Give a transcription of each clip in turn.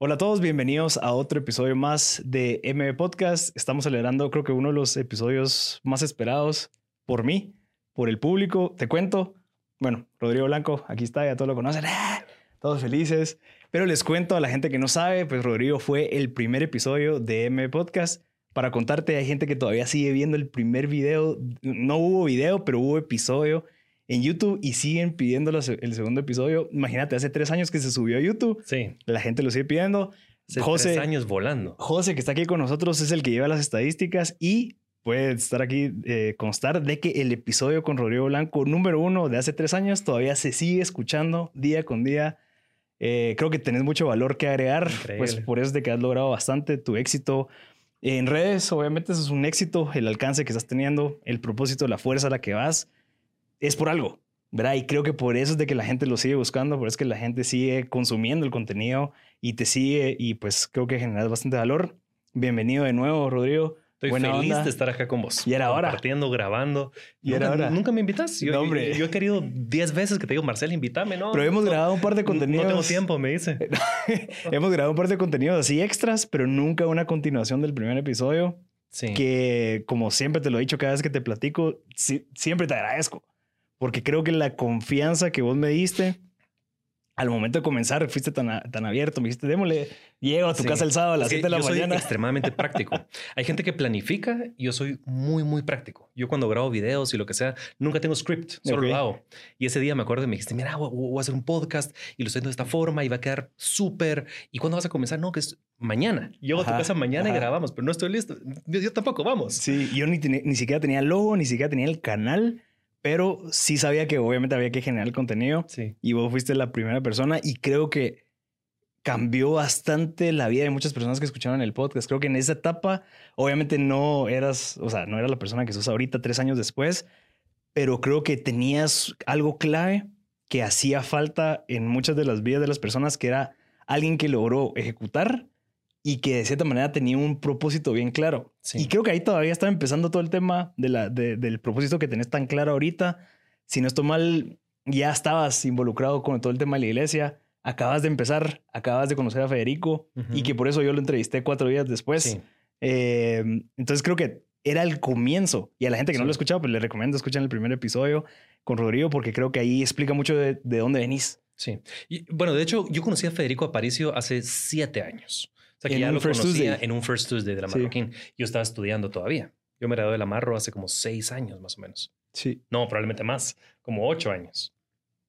Hola a todos, bienvenidos a otro episodio más de MB Podcast. Estamos celebrando creo que uno de los episodios más esperados por mí, por el público. Te cuento, bueno, Rodrigo Blanco, aquí está, ya todos lo conocen, ¡Ah! todos felices. Pero les cuento a la gente que no sabe, pues Rodrigo fue el primer episodio de MB Podcast. Para contarte, hay gente que todavía sigue viendo el primer video. No hubo video, pero hubo episodio en YouTube y siguen pidiendo el segundo episodio. Imagínate, hace tres años que se subió a YouTube. Sí. La gente lo sigue pidiendo. Hace José, tres años volando. José, que está aquí con nosotros, es el que lleva las estadísticas y puede estar aquí, eh, constar de que el episodio con Rodrigo Blanco, número uno de hace tres años, todavía se sigue escuchando día con día. Eh, creo que tenés mucho valor que agregar, pues por eso es de que has logrado bastante tu éxito. En redes, obviamente, eso es un éxito, el alcance que estás teniendo, el propósito, la fuerza a la que vas es por algo, ¿verdad? Y creo que por eso es de que la gente lo sigue buscando, por eso es que la gente sigue consumiendo el contenido y te sigue y pues creo que generas bastante valor. Bienvenido de nuevo, Rodrigo. Estoy feliz de estar acá con vos. Y era hora. Compartiendo, grabando. Y era hora. Nunca me invitas. Yo, hombre. Yo, he querido 10 veces que te digo, Marcel, invítame, ¿no? Pero hemos grabado un par de contenidos. No tengo tiempo, me dice. hemos grabado un par de contenidos así extras, pero nunca una continuación del primer episodio. Sí. Que, como siempre te lo he dicho cada vez que te platico, siempre te agradezco porque creo que la confianza que vos me diste al momento de comenzar fuiste tan, tan abierto, me dijiste, démosle, llego a tu casa el sábado a las 7 de la yo mañana. Soy extremadamente práctico. Hay gente que planifica, yo soy muy, muy práctico. Yo cuando grabo videos y lo que sea, nunca tengo script, solo lo hago. Y ese día me acuerdo y me dijiste, mira, voy, a hacer un podcast y lo estoy haciendo de esta forma y va a quedar súper. ¿Y cuándo vas a comenzar? No, que es mañana. Llego a tu casa mañana y grabamos, pero no estoy listo. Yo, tampoco, vamos. Sí, yo ni, ni siquiera tenía logo, ni siquiera tenía el canal pero sí sabía que obviamente había que generar el contenido. Sí. Y vos fuiste la primera persona y creo que cambió bastante la vida de muchas personas que escucharon el podcast. Creo que en esa etapa, obviamente no eras, o sea, no era la persona que sos ahorita tres años después, pero creo que tenías algo clave que hacía falta en muchas de las vidas de las personas, que era alguien que logró ejecutar y que de cierta manera tenía un propósito bien claro. Y creo que ahí todavía estaba empezando todo el tema de la, del propósito que tenés tan claro ahorita. Si no estoy mal, ya estabas involucrado con todo el tema de la iglesia. Acabas de empezar, acabas de conocer a Federico y que por eso yo lo entrevisté cuatro días después. Eh, entonces creo que era el comienzo. Y a la gente que no lo ha escuchado, pues le recomiendo escuchar el primer episodio con Rodrigo porque creo que ahí explica mucho de, de dónde venís. Sí. Y, bueno, de hecho, yo conocí a Federico Aparicio hace siete años. O sea, que ya lo conocía en un First Tuesday de la Marroquín. Yo estaba estudiando todavía. Yo me gradué de la Marro hace como seis años más o menos. Sí. No, probablemente más, como ocho años.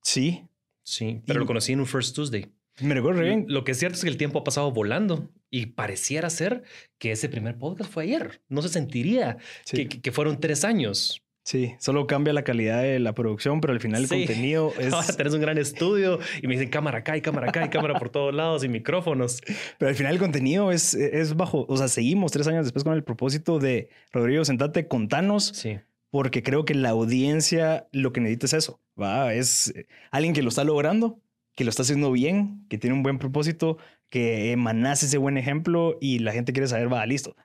Sí. Sí, pero lo conocí en un First Tuesday. Me recuerdo bien. Lo que es cierto es que el tiempo ha pasado volando y pareciera ser que ese primer podcast fue ayer. No se sentiría que, que, fueron tres años. Sí, solo cambia la calidad de la producción, pero al final el contenido es. Ahora tenés un gran estudio y me dicen cámara acá y cámara acá y cámara por todos lados y micrófonos. Pero al final el contenido es, es bajo. O sea, seguimos tres años después con el propósito de Rodrigo, sentate, contanos. Sí. Porque creo que la audiencia lo que necesita es eso. ¿va? Es alguien que lo está logrando, que lo está haciendo bien, que tiene un buen propósito, que emanas ese buen ejemplo y la gente quiere saber, va, listo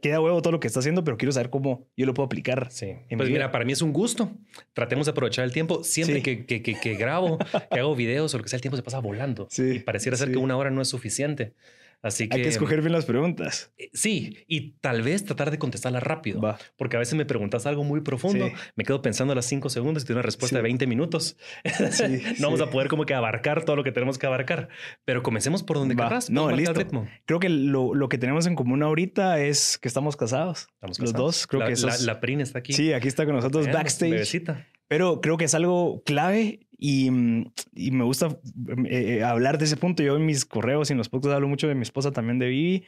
queda, huevo todo lo que está haciendo, pero quiero saber cómo yo lo puedo aplicar. Sí. Pues mira, para mí es un gusto. Tratemos de aprovechar el tiempo. Siempre que, que, que, grabo, que hago videos o lo que sea, el tiempo se pasa volando. Sí. Y pareciera ser que una hora no es suficiente. Así que. Hay que escoger bien las preguntas. Eh, sí, y tal vez tratar de contestarlas rápido. Porque a veces me preguntas algo muy profundo, me quedo pensando las cinco segundos y tengo una respuesta de 20 minutos. no vamos a poder como que abarcar todo lo que tenemos que abarcar. Pero comencemos por donde querrás. No, listo. Ritmo. Creo que lo, lo, que tenemos en común ahorita es que estamos casados. Estamos Los dos. Creo la, que eso la, la, está aquí. Sí, aquí está con nosotros backstage. Bebecita. Pero creo que es algo clave y, y me gusta eh, eh, hablar de ese punto. Yo en mis correos y en los podcasts hablo mucho de mi esposa también de Vivi,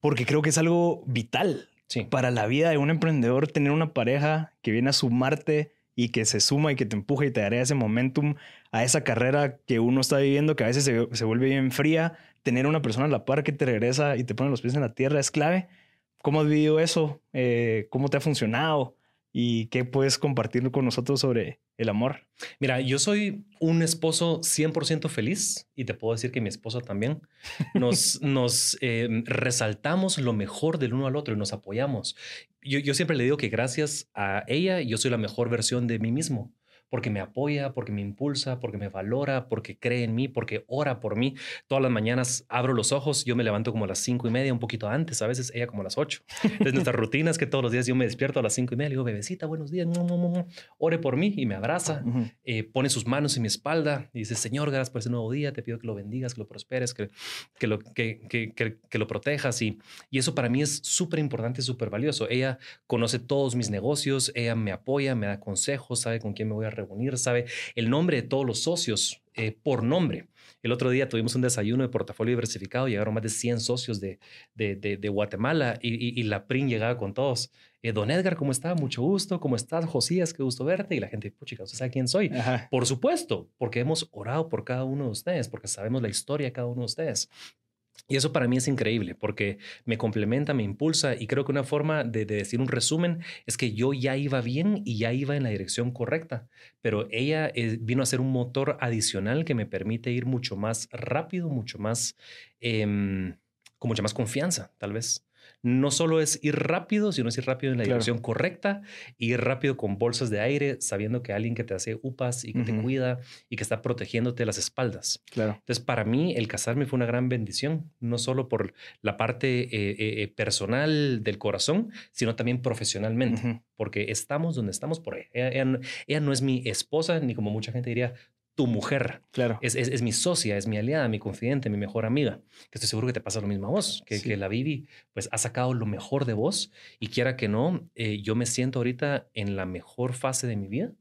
porque creo que es algo vital para la vida de un emprendedor tener una pareja que viene a sumarte y que se suma y que te empuja y te dará ese momentum a esa carrera que uno está viviendo, que a veces se, se vuelve bien fría. Tener una persona a la par que te regresa y te pone los pies en la tierra es clave. ¿Cómo has vivido eso? Eh, ¿Cómo te ha funcionado? ¿Y qué puedes compartir con nosotros sobre el amor? Mira, yo soy un esposo 100% feliz y te puedo decir que mi esposa también. Nos, nos eh, resaltamos lo mejor del uno al otro y nos apoyamos. Yo, yo siempre le digo que gracias a ella yo soy la mejor versión de mí mismo porque me apoya, porque me impulsa, porque me valora, porque cree en mí, porque ora por mí. Todas las mañanas abro los ojos, yo me levanto como a las cinco y media, un poquito antes, a veces ella como a las ocho. Entonces nuestra rutina es que todos los días yo me despierto a las cinco y media, le digo, bebecita, buenos días, ore por mí y me abraza, eh, pone sus manos en mi espalda y dice, Señor, gracias por ese nuevo día, te pido que lo bendigas, que lo prosperes, que, que, lo, que, que, que, lo protejas. Y, y eso para mí es súper importante, súper valioso. Ella conoce todos mis negocios, ella me apoya, me da consejos, sabe con quién me voy a reunir, sabe el nombre de todos los socios eh, por nombre. El otro día tuvimos un desayuno de portafolio diversificado, llegaron más de 100 socios de, de, de, Guatemala y, la PRIN llegaba con todos. Eh, don Edgar, ¿cómo está? Mucho gusto. ¿Cómo estás, Josías? Qué gusto verte. Y la gente, pucha, ¿usted sabe quién soy? Por supuesto, porque hemos orado por cada uno de ustedes, porque sabemos la historia de cada uno de ustedes. Y eso para mí es increíble porque me complementa, me impulsa y creo que una forma de, decir un resumen es que yo ya iba bien y ya iba en la dirección correcta, pero ella eh, vino a ser un motor adicional que me permite ir mucho más rápido, mucho más, em, con mucha más confianza, tal vez no solo es ir rápido, sino es ir rápido en la dirección correcta, ir rápido con bolsas de aire, sabiendo que alguien que te hace upas y que te cuida y que está protegiéndote las espaldas. Claro. Entonces, para mí, el casarme fue una gran bendición, no solo por la parte eh, eh, personal del corazón, sino también profesionalmente, porque estamos donde estamos por ahí. ella no es mi esposa, ni como mucha gente diría, tu mujer. Claro. Es, es, mi socia, es mi aliada, mi confidente, mi mejor amiga. Que estoy seguro que te pasa lo mismo a vos, que, que la Vivi pues ha sacado lo mejor de vos y quiera que no, eh, yo me siento ahorita en la mejor fase de mi vida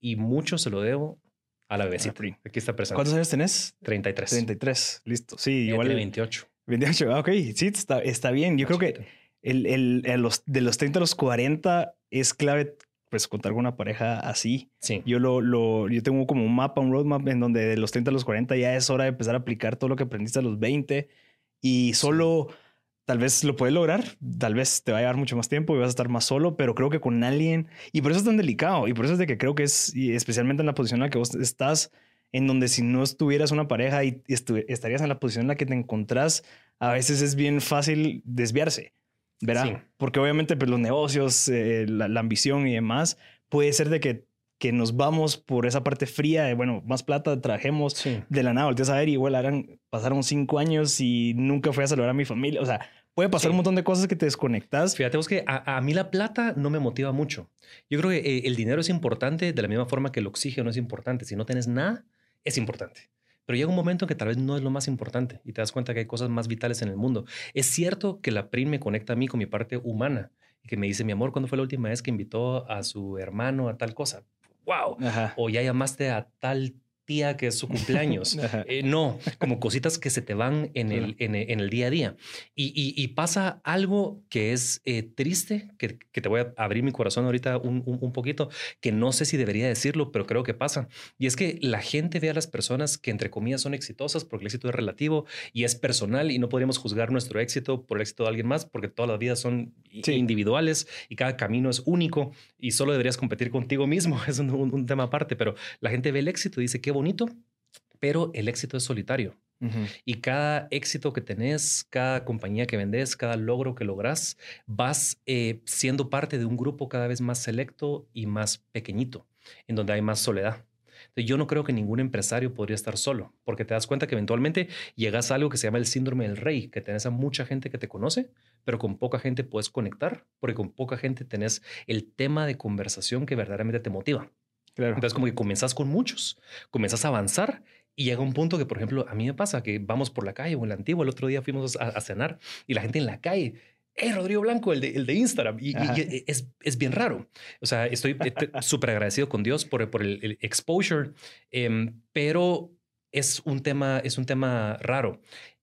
y mucho se lo debo a la bebecita. Aquí está presente. ¿Cuántos años tenés? 33. 33, listo. Sí, igual. 28. 28, ah, ok. Sí, está, está bien. Yo creo que el, el, los, de los 30 a los 40 es clave pues contar con una pareja así. Sí. Yo lo, lo, yo tengo como un mapa, un roadmap en donde de los 30 a los 40 ya es hora de empezar a aplicar todo lo que aprendiste a los 20 y solo tal vez lo puedes lograr, tal vez te va a llevar mucho más tiempo y vas a estar más solo, pero creo que con alguien y por eso es tan delicado y por eso es de que creo que es y especialmente en la posición en la que vos estás en donde si no estuvieras una pareja y estarías en la posición en la que te encontrás, a veces es bien fácil desviarse. ¿Verdad? Porque obviamente pues, los negocios, eh, la, ambición y demás, puede ser de que, que nos vamos por esa parte fría de, bueno, más plata trajemos de la nada, volteas a ver y igual eran, pasaron cinco años y nunca fui a saludar a mi familia, o sea, puede pasar un montón de cosas que te desconectas. Fíjate vos que a, mí la plata no me motiva mucho. Yo creo que eh, el dinero es importante de la misma forma que el oxígeno es importante. Si no tienes nada, es importante. Pero llega un momento en que tal vez no es lo más importante y te das cuenta que hay cosas más vitales en el mundo. Es cierto que la PRIM me conecta a mí con mi parte humana y que me dice, mi amor, ¿cuándo fue la última vez que invitó a su hermano a tal cosa? ¡Wow! O ya llamaste a tal tía que es su cumpleaños. Eh, no, como cositas que se te van en el, en, el día a día. Y, pasa algo que es eh, triste, que, te voy a abrir mi corazón ahorita un, poquito, que no sé si debería decirlo, pero creo que pasa. Y es que la gente ve a las personas que entre comillas son exitosas porque el éxito es relativo y es personal y no podríamos juzgar nuestro éxito por el éxito de alguien más porque todas las vidas son individuales y cada camino es único y solo deberías competir contigo mismo. Es un, un tema aparte, pero la gente ve el éxito y dice, qué bonito, pero el éxito es solitario. Y cada éxito que tenés, cada compañía que vendes, cada logro que logras, vas eh, siendo parte de un grupo cada vez más selecto y más pequeñito, en donde hay más soledad. yo no creo que ningún empresario podría estar solo, porque te das cuenta que eventualmente llegas a algo que se llama el síndrome del rey, que tenés a mucha gente que te conoce, pero con poca gente puedes conectar, porque con poca gente tenés el tema de conversación que verdaderamente te motiva. Entonces, como que comenzás con muchos, comenzás a avanzar y llega un punto que, por ejemplo, a mí me pasa que vamos por la calle o en la antigua, el otro día fuimos a, cenar y la gente en la calle, hey, Rodrigo Blanco, el de, el de Instagram. Y, es, es, bien raro. O sea, estoy súper agradecido con Dios por, por el, exposure, em, pero es un tema, es un tema raro.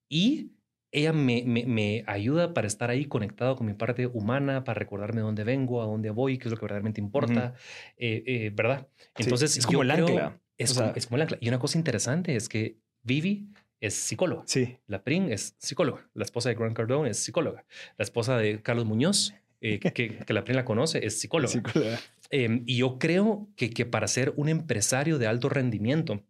Y ella me, me, ayuda para estar ahí conectado con mi parte humana, para recordarme dónde vengo, a dónde voy, qué es lo que verdaderamente importa, eh, eh, ¿verdad? Entonces, es como el ancla. Es, es, como el ancla. Y una cosa interesante es que Vivi es psicóloga. Sí. La Pring es psicóloga. La esposa de Grant Cardone es psicóloga. La esposa de Carlos Muñoz, eh, que, que, la Pring la conoce, es psicóloga. psicóloga. Em, y yo creo que, que para ser un empresario de alto rendimiento,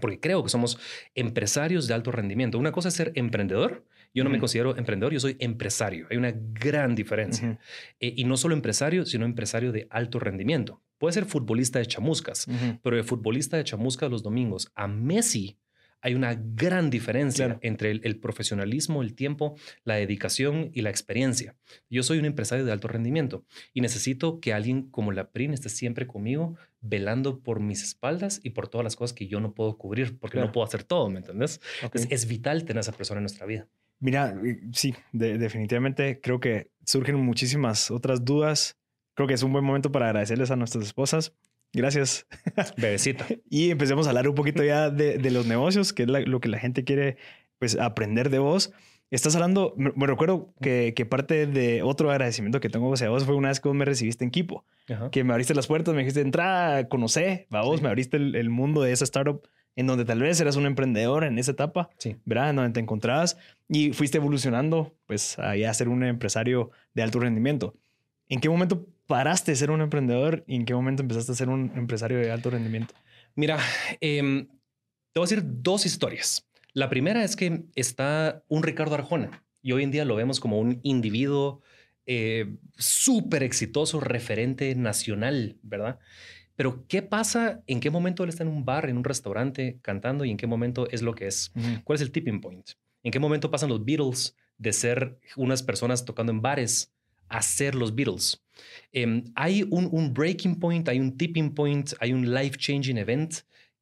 porque creo que somos empresarios de alto rendimiento. Una cosa es ser emprendedor. Yo no me considero emprendedor, yo soy empresario. Hay una gran diferencia. Eh, y no solo empresario, sino empresario de alto rendimiento. Puede ser futbolista de chamuscas, pero el futbolista de chamuscas los domingos a Messi hay una gran diferencia entre el, profesionalismo, el tiempo, la dedicación y la experiencia. Yo soy un empresario de alto rendimiento y necesito que alguien como la PRIN esté siempre conmigo, velando por mis espaldas y por todas las cosas que yo no puedo cubrir, porque no puedo hacer todo, ¿me entiendes? Es, vital tener a esa persona en nuestra vida. Mira, eh, sí, definitivamente creo que surgen muchísimas otras dudas. Creo que es un buen momento para agradecerles a nuestras esposas Gracias. Bebecita. y empecemos a hablar un poquito ya de, los negocios, que es lo que la gente quiere pues, aprender de vos. Estás hablando, me, recuerdo que, que, parte de otro agradecimiento que tengo hacia vos fue una vez que vos me recibiste en Kipo, que me abriste las puertas, me dijiste, entra, conoce, va vos, me abriste el, mundo de esa startup en donde tal vez eras un emprendedor en esa etapa, sí. ¿verdad? En donde te encontrabas y fuiste evolucionando, pues, a ser un empresario de alto rendimiento. ¿En qué momento paraste de ser un emprendedor y en qué momento empezaste a ser un empresario de alto rendimiento? Mira, em, te voy a decir dos historias. La primera es que está un Ricardo Arjona y hoy en día lo vemos como un individuo eh, súper exitoso, referente nacional, ¿verdad? Pero ¿qué pasa? ¿En qué momento él está en un bar, en un restaurante cantando y en qué momento es lo que es? ¿Cuál es el tipping point? ¿En qué momento pasan los Beatles de ser unas personas tocando en bares hacer los Beatles. Em, hay un, breaking point, hay un tipping point, hay un life changing event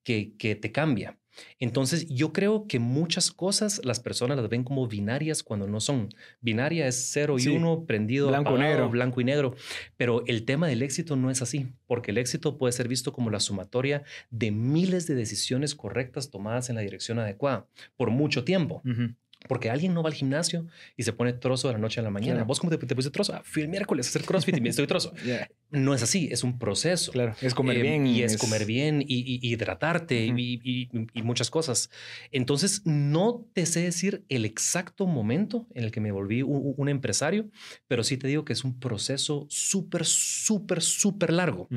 que, que te cambia. Entonces, yo creo que muchas cosas las personas las ven como binarias cuando no son. Binaria es cero y uno, prendido, blanco, negro. blanco y negro. Pero el tema del éxito no es así, porque el éxito puede ser visto como la sumatoria de miles de decisiones correctas tomadas en la dirección adecuada por mucho tiempo. Porque alguien no va al gimnasio y se pone trozo de la noche a la mañana. ¿Vos cómo te, te pusiste trozo? Ah, fui el miércoles a hacer CrossFit y me estoy trozo. No es así, es un proceso. Claro, es comer eh, bien. Y es, comer bien y, hidratarte y, muchas cosas. Entonces, no te sé decir el exacto momento en el que me volví un, empresario, pero sí te digo que es un proceso súper, súper, súper largo.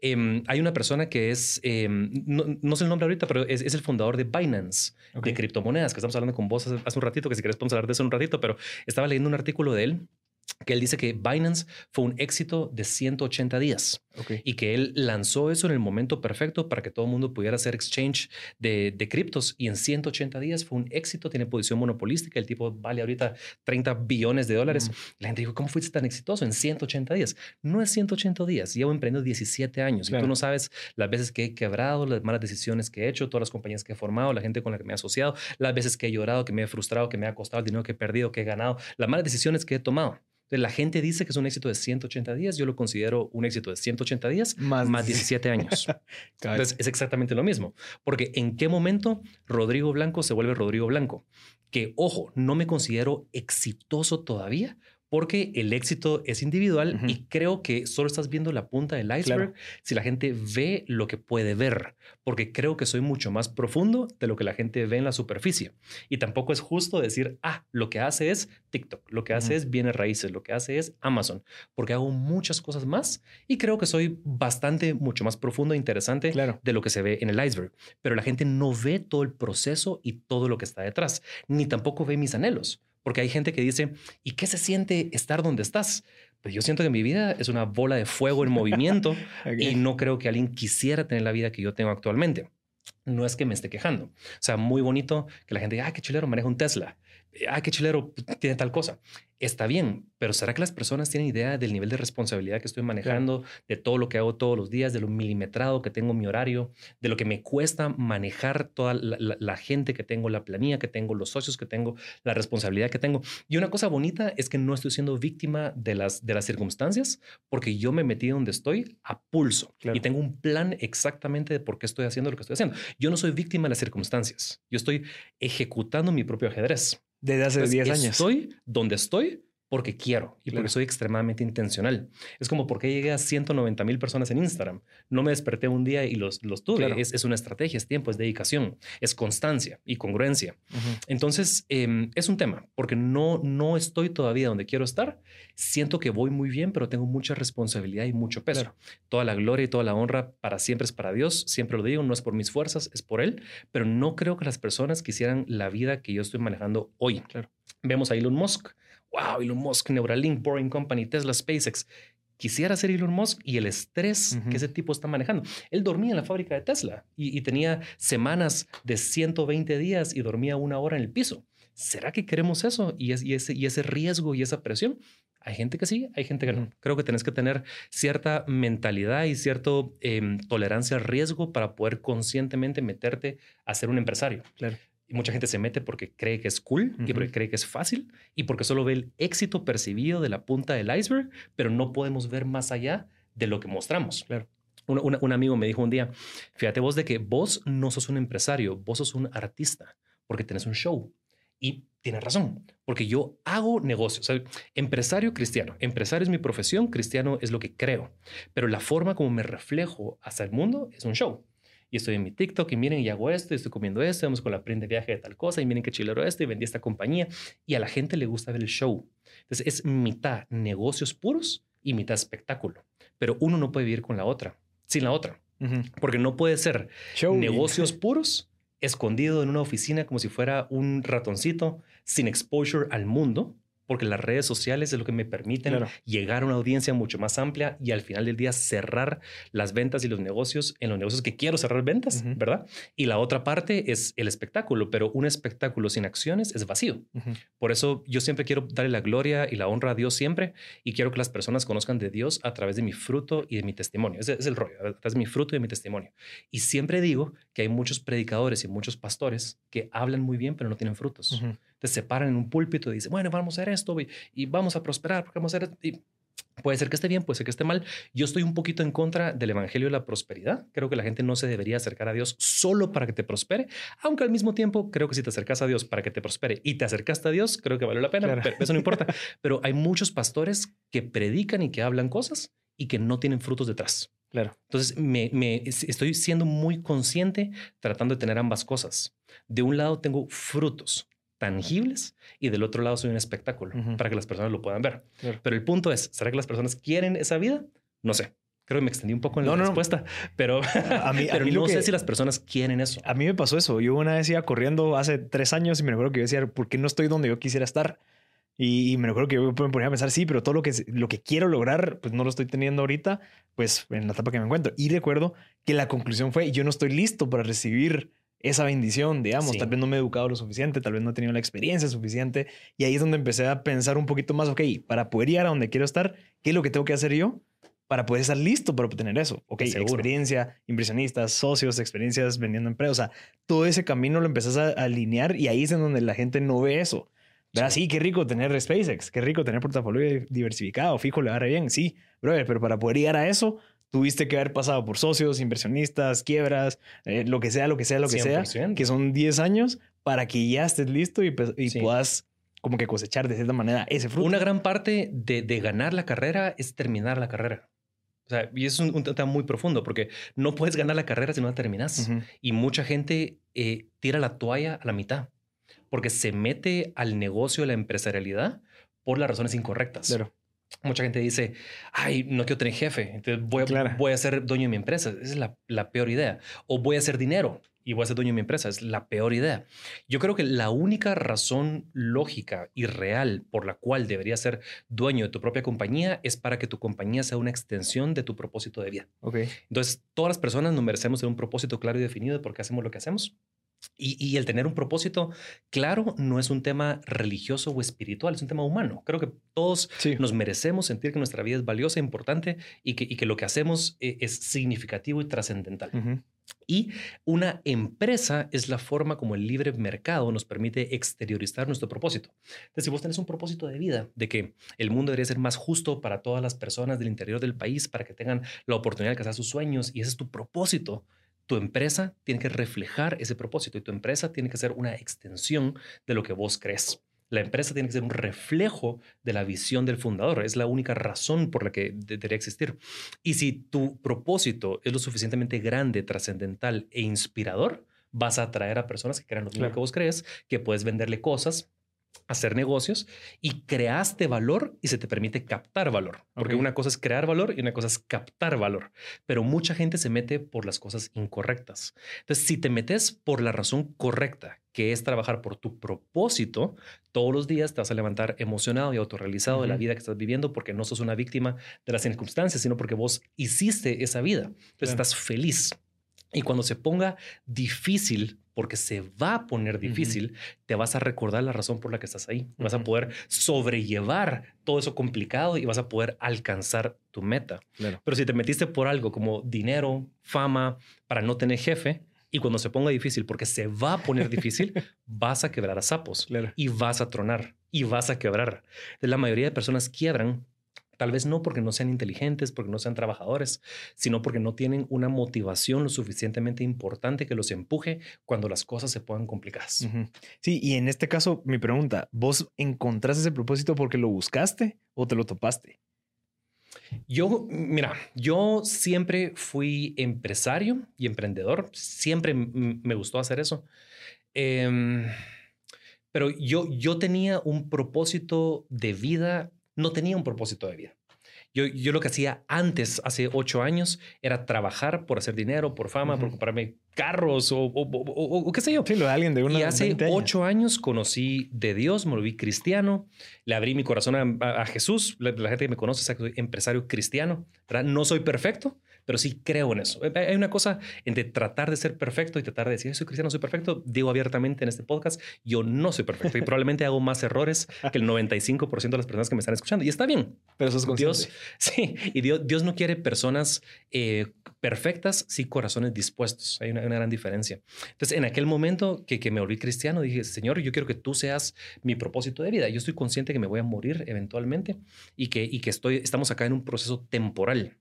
Em, hay una persona que es, em, no, sé el nombre ahorita, pero es, el fundador de Binance, de criptomonedas, que estamos hablando con vos hace, hace un ratito, que si quieres podemos hablar de eso un ratito, pero estaba leyendo un artículo de él que él dice que Binance fue un éxito de 180 días y que él lanzó eso en el momento perfecto para que todo el mundo pudiera hacer exchange de, de criptos y en 180 días fue un éxito, tiene posición monopolística, el tipo vale ahorita 30 billones de dólares. La gente dijo, ¿cómo fuiste tan exitoso en 180 días? No es 180 días, llevo emprendiendo 17 años y tú no sabes las veces que he quebrado, las malas decisiones que he hecho, todas las compañías que he formado, la gente con la que me he asociado, las veces que he llorado, que me he frustrado, que me ha costado el dinero que he perdido, que he ganado, las malas decisiones que he tomado la gente dice que es un éxito de 180 días. Yo lo considero un éxito de 180 días más, más 17 años. Entonces es exactamente lo mismo. Porque en qué momento Rodrigo Blanco se vuelve Rodrigo Blanco. Que, ojo, no me considero exitoso todavía porque el éxito es individual y creo que solo estás viendo la punta del iceberg si la gente ve lo que puede ver, porque creo que soy mucho más profundo de lo que la gente ve en la superficie. Y tampoco es justo decir, ah, lo que hace es TikTok, lo que hace es bienes raíces, lo que hace es Amazon, porque hago muchas cosas más y creo que soy bastante, mucho más profundo e interesante de lo que se ve en el iceberg. Pero la gente no ve todo el proceso y todo lo que está detrás, ni tampoco ve mis anhelos. Porque hay gente que dice, ¿y qué se siente estar donde estás? Pues yo siento que mi vida es una bola de fuego en movimiento y no creo que alguien quisiera tener la vida que yo tengo actualmente. No es que me esté quejando. O sea, muy bonito que la gente diga, ah, qué chilero, maneja un Tesla. Ah, qué chilero, tiene tal cosa está bien, pero ¿será que las personas tienen idea del nivel de responsabilidad que estoy manejando, de todo lo que hago todos los días, de lo milimetrado que tengo mi horario, de lo que me cuesta manejar toda la, gente que tengo, la planilla que tengo, los socios que tengo, la responsabilidad que tengo? Y una cosa bonita es que no estoy siendo víctima de las, de las circunstancias porque yo me metí donde estoy a pulso y tengo un plan exactamente de por qué estoy haciendo lo que estoy haciendo. Yo no soy víctima de las circunstancias, yo estoy ejecutando mi propio ajedrez. Desde hace 10 años. Estoy donde estoy porque quiero y porque soy extremadamente intencional. Es como porque llegué a 190 mil personas en Instagram. No me desperté un día y los, los tuve. Es, una estrategia, es tiempo, es dedicación, es constancia y congruencia. Entonces, em, es un tema porque no, no estoy todavía donde quiero estar. Siento que voy muy bien, pero tengo mucha responsabilidad y mucho peso. Toda la gloria y toda la honra para siempre es para Dios. Siempre lo digo, no es por mis fuerzas, es por Él. Pero no creo que las personas quisieran la vida que yo estoy manejando hoy. Claro. Vemos a Elon Musk wow, Elon Musk, Neuralink, Boring Company, Tesla, SpaceX. quisiera ser Elon Musk y el estrés que ese tipo está manejando. Él dormía en la fábrica de Tesla y, tenía semanas de 120 días y dormía una hora en el piso. ¿Será que queremos eso? Y, ese, y ese riesgo y esa presión. Hay gente que sí, hay gente que no. Creo que tenés que tener cierta mentalidad y cierta em, tolerancia al riesgo para poder conscientemente meterte a ser un empresario. Claro. Y mucha gente se mete porque cree que es cool y porque cree que es fácil y porque solo ve el éxito percibido de la punta del iceberg, pero no podemos ver más allá de lo que mostramos. Claro. Un, un amigo me dijo un día, fíjate vos de que vos no sos un empresario, vos sos un artista porque tenés un show. Y tiene razón, porque yo hago negocios. empresario cristiano. Empresario es mi profesión, cristiano es lo que creo. Pero la forma como me reflejo hacia el mundo es un show. Y estoy en mi TikTok y miren, y hago esto, y estoy comiendo esto, vamos con la prenda de viaje de tal cosa, y miren qué chilero esto, y vendí esta compañía. Y a la gente le gusta ver el show. Entonces es mitad negocios puros y mitad espectáculo. Pero uno no puede vivir con la otra, sin la otra. Porque no puede ser negocios puros escondido en una oficina como si fuera un ratoncito, sin exposure al mundo, porque las redes sociales es lo que me permiten llegar a una audiencia mucho más amplia y al final del día cerrar las ventas y los negocios en los negocios que quiero cerrar ventas, ¿verdad? Y la otra parte es el espectáculo, pero un espectáculo sin acciones es vacío. Por eso yo siempre quiero darle la gloria y la honra a Dios siempre y quiero que las personas conozcan de Dios a través de mi fruto y de mi testimonio. Ese es el rollo, a través de mi fruto y de mi testimonio. Y siempre digo que hay muchos predicadores y muchos pastores que hablan muy bien pero no tienen frutos te separan en un púlpito y dicen, bueno, vamos a hacer esto y, vamos a prosperar porque vamos a hacer Y puede ser que esté bien, puede ser que esté mal. Yo estoy un poquito en contra del evangelio de la prosperidad. Creo que la gente no se debería acercar a Dios solo para que te prospere, aunque al mismo tiempo creo que si te acercas a Dios para que te prospere y te acercaste a Dios, creo que vale la pena. Pero eso no importa. pero hay muchos pastores que predican y que hablan cosas y que no tienen frutos detrás. Claro. Entonces, me, me, estoy siendo muy consciente tratando de tener ambas cosas. De un lado tengo frutos, tangibles y del otro lado soy un espectáculo para que las personas lo puedan ver. Pero el punto es, ¿será que las personas quieren esa vida? No sé. Creo que me extendí un poco en la respuesta, pero, a mí, pero no sé si las personas quieren eso. A mí me pasó eso. Yo una vez iba corriendo hace tres años y me recuerdo que yo decía, ¿por qué no estoy donde yo quisiera estar? Y, me recuerdo que yo me ponía a pensar, sí, pero todo lo que, lo que quiero lograr, pues no lo estoy teniendo ahorita, pues en la etapa que me encuentro. Y recuerdo que la conclusión fue, yo no estoy listo para recibir esa bendición, digamos. Tal vez no me he educado lo suficiente, tal vez no he tenido la experiencia suficiente. Y ahí es donde empecé a pensar un poquito más, ok, para poder llegar a donde quiero estar, ¿qué es lo que tengo que hacer yo para poder estar listo para obtener eso? Ok, experiencia, impresionistas, socios, experiencias vendiendo empresas. O sea, todo ese camino lo empezás a alinear y ahí es en donde la gente no ve eso. ¿Verdad? Sí. qué rico tener SpaceX, qué rico tener portafolio diversificado, fijo, le agarre bien, sí, brother, pero para poder llegar a eso, tuviste que haber pasado por socios, inversionistas, quiebras, eh, lo que sea, lo que sea, lo que sea, que son 10 años para que ya estés listo y, pues, puedas como que cosechar de cierta manera ese fruto. Una gran parte de, ganar la carrera es terminar la carrera. O sea, y es un, tema muy profundo porque no puedes ganar la carrera si no la terminas. Y mucha gente eh, tira la toalla a la mitad porque se mete al negocio de la empresarialidad por las razones incorrectas. Claro. Mucha gente dice, ay, no quiero tener jefe, entonces voy a, voy a ser dueño de mi empresa. Esa es la, la, peor idea. O voy a hacer dinero y voy a ser dueño de mi empresa. Es la peor idea. Yo creo que la única razón lógica y real por la cual deberías ser dueño de tu propia compañía es para que tu compañía sea una extensión de tu propósito de vida. Okay. Entonces, todas las personas nos merecemos tener un propósito claro y definido de por qué hacemos lo que hacemos. Y, el tener un propósito claro no es un tema religioso o espiritual, es un tema humano. Creo que todos nos merecemos sentir que nuestra vida es valiosa, importante y que, que lo que hacemos eh, es significativo y trascendental. Y una empresa es la forma como el libre mercado nos permite exteriorizar nuestro propósito. Entonces, si vos tenés un propósito de vida, de que el mundo debería ser más justo para todas las personas del interior del país, para que tengan la oportunidad de alcanzar sus sueños, y ese es tu propósito, tu empresa tiene que reflejar ese propósito y tu empresa tiene que ser una extensión de lo que vos crees. La empresa tiene que ser un reflejo de la visión del fundador. Es la única razón por la que debería existir. Y si tu propósito es lo suficientemente grande, trascendental e inspirador, vas a atraer a personas que crean lo mismo que vos crees, que puedes venderle cosas hacer negocios y creaste valor y se te permite captar valor. Porque una cosa es crear valor y una cosa es captar valor. Pero mucha gente se mete por las cosas incorrectas. Entonces, si te metes por la razón correcta, que es trabajar por tu propósito, todos los días te vas a levantar emocionado y autorrealizado de la vida que estás viviendo porque no sos una víctima de las circunstancias, sino porque vos hiciste esa vida. Entonces, estás feliz. Y cuando se ponga difícil porque se va a poner difícil, te vas a recordar la razón por la que estás ahí. Vas a poder sobrellevar todo eso complicado y vas a poder alcanzar tu meta. Pero si te metiste por algo como dinero, fama, para no tener jefe, y cuando se ponga difícil, porque se va a poner difícil, vas a quebrar a sapos y vas a tronar y vas a quebrar. La mayoría de personas quiebran Tal vez no porque no sean inteligentes, porque no sean trabajadores, sino porque no tienen una motivación lo suficientemente importante que los empuje cuando las cosas se pongan complicadas. Sí, y en este caso, mi pregunta, ¿vos encontraste ese propósito porque lo buscaste o te lo topaste? Yo, mira, yo siempre fui empresario y emprendedor, siempre me gustó hacer eso. Em, pero yo, yo tenía un propósito de vida no tenía un propósito de vida. Yo, yo lo que hacía antes, hace ocho años, era trabajar por hacer dinero, por fama, por comprarme carros o, o, qué sé yo. Sí, lo de alguien de una Y hace ocho años conocí de Dios, me volví cristiano, le abrí mi corazón a, Jesús. La, gente que me conoce sabe que soy empresario cristiano. No soy perfecto, pero sí creo en eso. Eh, hay una cosa entre tratar de ser perfecto y tratar de decir, soy cristiano, soy perfecto. Digo abiertamente en este podcast, yo no soy perfecto y probablemente hago más errores que el 95% de las personas que me están escuchando. Y está bien. Pero eso es Dios, sí, y Dios, Dios no quiere personas eh, perfectas, sí corazones dispuestos. Hay una, gran diferencia. Entonces, en aquel momento que, que me volví cristiano, dije, Señor, yo quiero que tú seas mi propósito de vida. Yo estoy consciente que me voy a morir eventualmente y que, y que estoy, estamos acá en un proceso temporal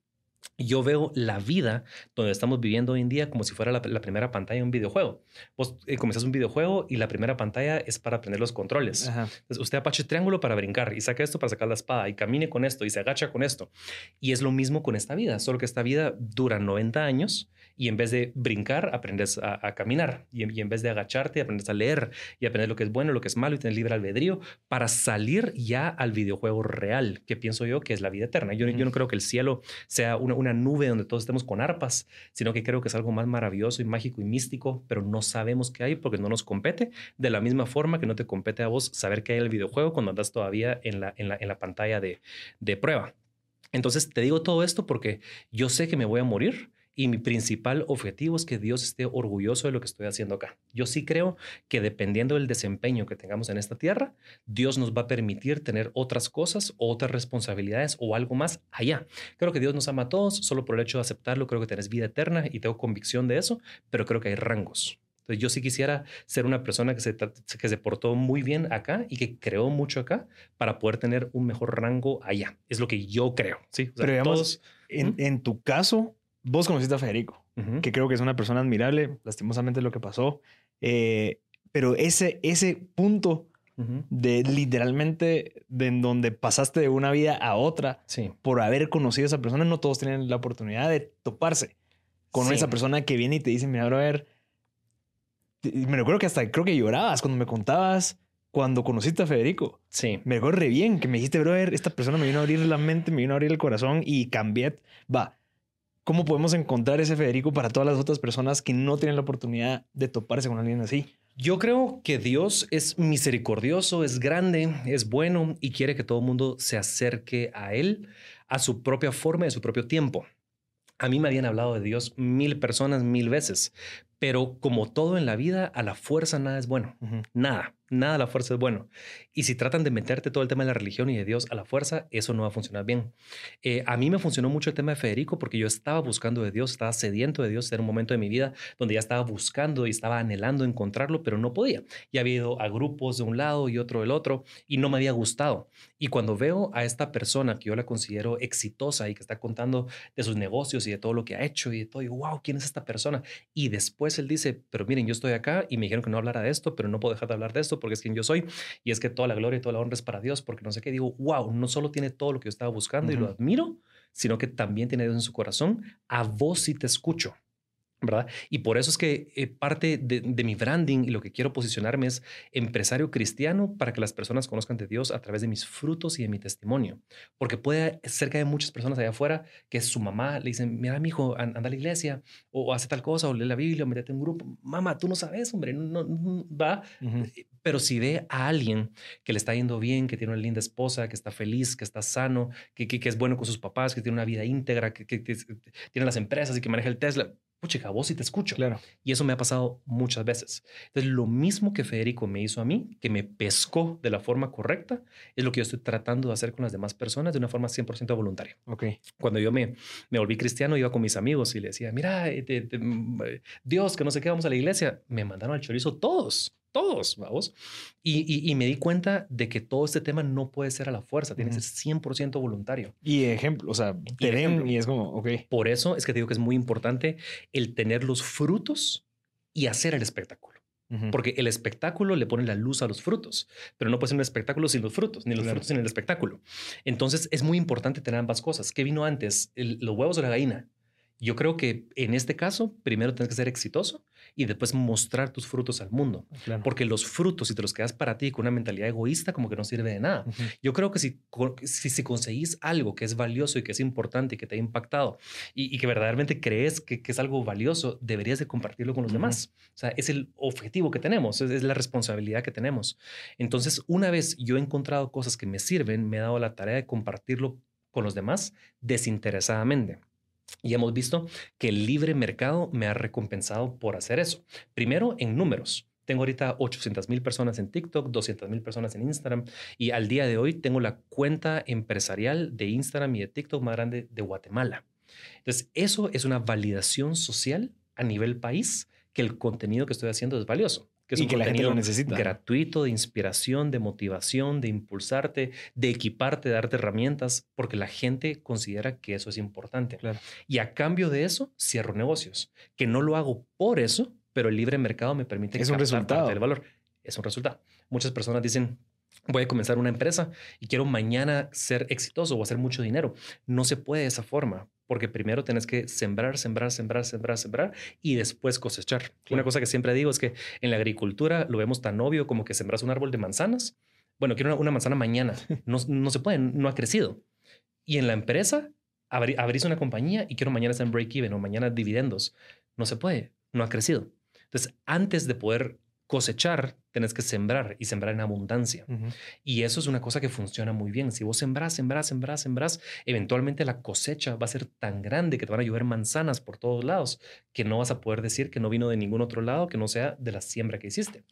yo veo la vida donde estamos viviendo hoy en día como si fuera la, primera pantalla de un videojuego. Vos eh, comenzás un videojuego y la primera pantalla es para aprender los controles. Entonces, usted apache triángulo para brincar y saca esto para sacar la espada y camine con esto y se agacha con esto. Y es lo mismo con esta vida, solo que esta vida dura 90 años y en vez de brincar, aprendes a, caminar y en, vez de agacharte, aprendes a leer y aprender lo que es bueno, lo que es malo y tener libre albedrío para salir ya al videojuego real, que pienso yo que es la vida eterna. Yo, yo no creo que el cielo sea una, una nube donde todos estemos con arpas, sino que creo que es algo más maravilloso y mágico y místico, pero no sabemos qué hay porque no nos compete, de la misma forma que no te compete a vos saber qué hay en el videojuego cuando andas todavía en la, en la, en la pantalla de, de prueba. Entonces te digo todo esto porque yo sé que me voy a morir y mi principal objetivo es que Dios esté orgulloso de lo que estoy haciendo acá. Yo sí creo que dependiendo del desempeño que tengamos en esta tierra, Dios nos va a permitir tener otras cosas, otras responsabilidades o algo más allá. Creo que Dios nos ama a todos, solo por el hecho de aceptarlo, creo que tenés vida eterna y tengo convicción de eso, pero creo que hay rangos. Entonces yo sí quisiera ser una persona que se, que se portó muy bien acá y que creó mucho acá para poder tener un mejor rango allá. Es lo que yo creo. Sí, pero digamos, en, en tu caso, vos conociste a Federico, que creo que es una persona admirable, lastimosamente lo que pasó, eh, pero ese, ese punto de literalmente de en donde pasaste de una vida a otra por haber conocido a esa persona, no todos tienen la oportunidad de toparse con esa persona que viene y te dice, mira, a ver, me recuerdo que hasta creo que llorabas cuando me contabas cuando conociste a Federico. Sí. Me recuerdo re bien que me dijiste, brother, esta persona me vino a abrir la mente, me vino a abrir el corazón y cambié. Va, ¿Cómo podemos encontrar ese Federico para todas las otras personas que no tienen la oportunidad de toparse con alguien así? Yo creo que Dios es misericordioso, es grande, es bueno y quiere que todo el mundo se acerque a Él a su propia forma y a su propio tiempo. A mí me habían hablado de Dios mil personas mil veces, pero como todo en la vida, a la fuerza nada es bueno. Nada, nada a la fuerza es bueno. Y si tratan de meterte todo el tema de la religión y de Dios a la fuerza, eso no va a funcionar bien. Eh, a mí me funcionó mucho el tema de Federico porque yo estaba buscando de Dios, estaba sediento de Dios. Era un momento de mi vida donde ya estaba buscando y estaba anhelando encontrarlo, pero no podía. Ya había ido a grupos de un lado y otro del otro y no me había gustado. Y cuando veo a esta persona que yo la considero exitosa y que está contando de sus negocios y de todo lo que ha hecho y de todo, y wow, ¿quién es esta persona? Y después él dice, pero miren, yo estoy acá y me dijeron que no hablara de esto, pero no puedo dejar de hablar de esto porque es quien yo soy y es que toda la gloria y toda la honra es para Dios, porque no sé qué, digo, wow, no solo tiene todo lo que yo estaba buscando y lo admiro, sino que también tiene Dios en su corazón. A vos sí te escucho. ¿Verdad? Y por eso es que eh, parte de, mi branding y lo que quiero posicionarme es empresario cristiano para que las personas conozcan de Dios a través de mis frutos y de mi testimonio. Porque puede ser que hay muchas personas allá afuera que su mamá le dicen, mira, mi hijo, anda a la iglesia o, hace tal cosa o lee la Biblia o métete en un grupo. Mamá, tú no sabes, hombre, no, va. Eh, pero si ve a alguien que le está yendo bien, que tiene una linda esposa, que está feliz, que está sano, que, que, es bueno con sus papás, que tiene una vida íntegra, que, que tiene las empresas y que maneja el Tesla, pucha, vos sí te escucho. Claro. Y eso me ha pasado muchas veces. Entonces, lo mismo que Federico me hizo a mí, que me pescó de la forma correcta, es lo que yo estoy tratando de hacer con las demás personas de una forma 100% voluntaria. Ok. Cuando yo me, me volví cristiano, iba con mis amigos y le decía, mira, eh, mm, eh, Dios, que no sé qué, vamos a la iglesia. Me mandaron al chorizo todos todos, vamos. Y, y, me di cuenta de que todo este tema no puede ser a la fuerza, tiene que ser 100% voluntario. Y ejemplo, o sea, te ven y es como, ok. Por eso es que te digo que es muy importante el tener los frutos y hacer el espectáculo. Porque el espectáculo le pone la luz a los frutos, pero no puede ser un espectáculo sin los frutos, ni los frutos sin el espectáculo. Entonces es muy importante tener ambas cosas. ¿Qué vino antes? ¿Los huevos o la gallina? Yo creo que en este caso, primero tienes que ser exitoso y después mostrar tus frutos al mundo. Porque los frutos, si te los quedas para ti con una mentalidad egoísta, como que no sirve de nada. Yo creo que si, si, conseguís algo que es valioso y que es importante y que te ha impactado y, que verdaderamente crees que, es algo valioso, deberías de compartirlo con los demás. O sea, es el objetivo que tenemos, es, es la responsabilidad que tenemos. Entonces, una vez yo he encontrado cosas que me sirven, me he dado la tarea de compartirlo con los demás desinteresadamente. Y hemos visto que el libre mercado me ha recompensado por hacer eso. Primero, en números. Tengo ahorita 800 mil personas en TikTok, 200 mil personas en Instagram y al día de hoy tengo la cuenta empresarial de Instagram y de TikTok más grande de Guatemala. Entonces, eso es una validación social a nivel país que el contenido que estoy haciendo es valioso que es y un que la gente lo necesita. gratuito de inspiración, de motivación, de impulsarte, de equiparte, de darte herramientas, porque la gente considera que eso es importante. Y a cambio de eso, cierro negocios, que no lo hago por eso, pero el libre mercado me permite es un resultado del valor. Es un resultado. Muchas personas dicen, voy a comenzar una empresa y quiero mañana ser exitoso o hacer mucho dinero. No se puede de esa forma, porque primero tienes que sembrar, sembrar, sembrar, sembrar, sembrar y después cosechar. Una cosa que siempre digo es que en la agricultura lo vemos tan obvio como que sembras un árbol de manzanas. Bueno, quiero una, manzana mañana. No, no, se puede, no ha crecido. Y en la empresa, abrís una compañía y quiero mañana estar en break-even o mañana dividendos. No se puede, no ha crecido. Entonces, antes de poder cosechar, tenés que sembrar y sembrar en abundancia. Y eso es una cosa que funciona muy bien. Si vos sembrás, sembrás, sembrás, sembrás, eventualmente la cosecha va a ser tan grande que te van a llover manzanas por todos lados que no vas a poder decir que no vino de ningún otro lado que no sea de la siembra que hiciste.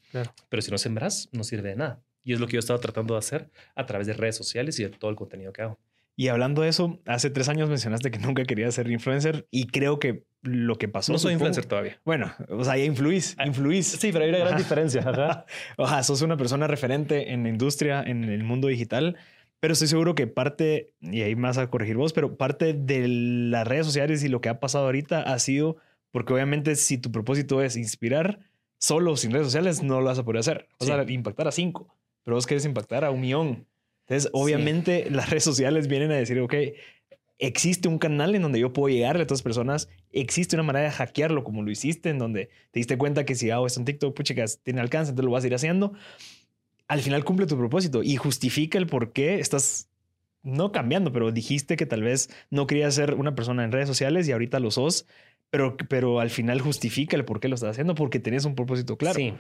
Pero si no sembras, no sirve de nada. Y es lo que yo he estado tratando de hacer a través de redes sociales y de todo el contenido que hago. Y hablando de eso, hace tres años mencionaste que nunca querías ser influencer y creo que lo que pasó. No soy influencer todavía. Bueno, o sea, ya influís, ah, influís. Sí, pero hay una gran diferencia. o sea, sos una persona referente en la industria, en el mundo digital, pero estoy seguro que parte, y ahí más a corregir vos, pero parte de las redes sociales y lo que ha pasado ahorita ha sido porque obviamente si tu propósito es inspirar, solo sin redes sociales no lo vas a poder hacer. O sea, impactar a cinco, pero vos quieres impactar a un millón. Entonces, obviamente las redes sociales vienen a decir, ok, existe un canal en donde yo puedo llegarle a otras personas, existe una manera de hackearlo como lo hiciste, en donde te diste cuenta que si hago esto en TikTok, pues chicas, tiene alcance, entonces lo vas a ir haciendo. Al final cumple tu propósito y justifica el por qué estás no cambiando, pero dijiste que tal vez no querías ser una persona en redes sociales y ahorita lo sos, pero, pero al final justifica el por qué lo estás haciendo porque tenés un propósito claro. Sí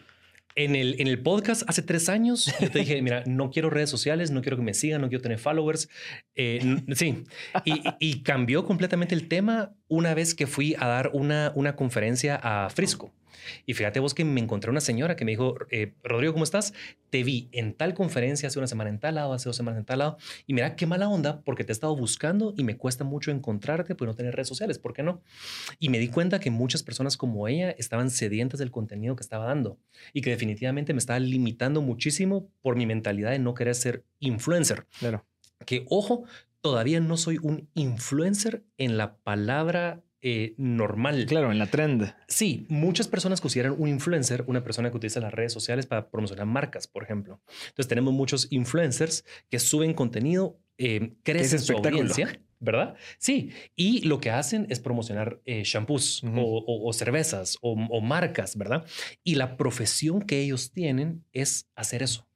en el, en el podcast hace tres años, yo te dije, mira, no quiero redes sociales, no quiero que me sigan, no quiero tener followers. Eh, sí, y, y, cambió completamente el tema una vez que fui a dar una, una conferencia a Frisco. Y fíjate vos que me encontré una señora que me dijo, eh, Rodrigo, ¿cómo estás? Te vi en tal conferencia hace una semana en tal lado, hace dos semanas en tal lado. Y mira qué mala onda porque te he estado buscando y me cuesta mucho encontrarte por no tener redes sociales. ¿Por qué no? Y me di cuenta que muchas personas como ella estaban sedientas del contenido que estaba dando y que definitivamente me estaba limitando muchísimo por mi mentalidad de no querer ser influencer. Claro. Que ojo, todavía no soy un influencer en la palabra eh, normal. Claro, en la trend. Sí, muchas personas consideran un influencer una persona que utiliza las redes sociales para promocionar marcas, por ejemplo. Entonces tenemos muchos influencers que suben contenido, eh, crecen su audiencia ¿verdad? Sí, y lo que hacen es promocionar eh, shampoos o, cervezas o, marcas, ¿verdad? Y la profesión que ellos tienen es hacer eso.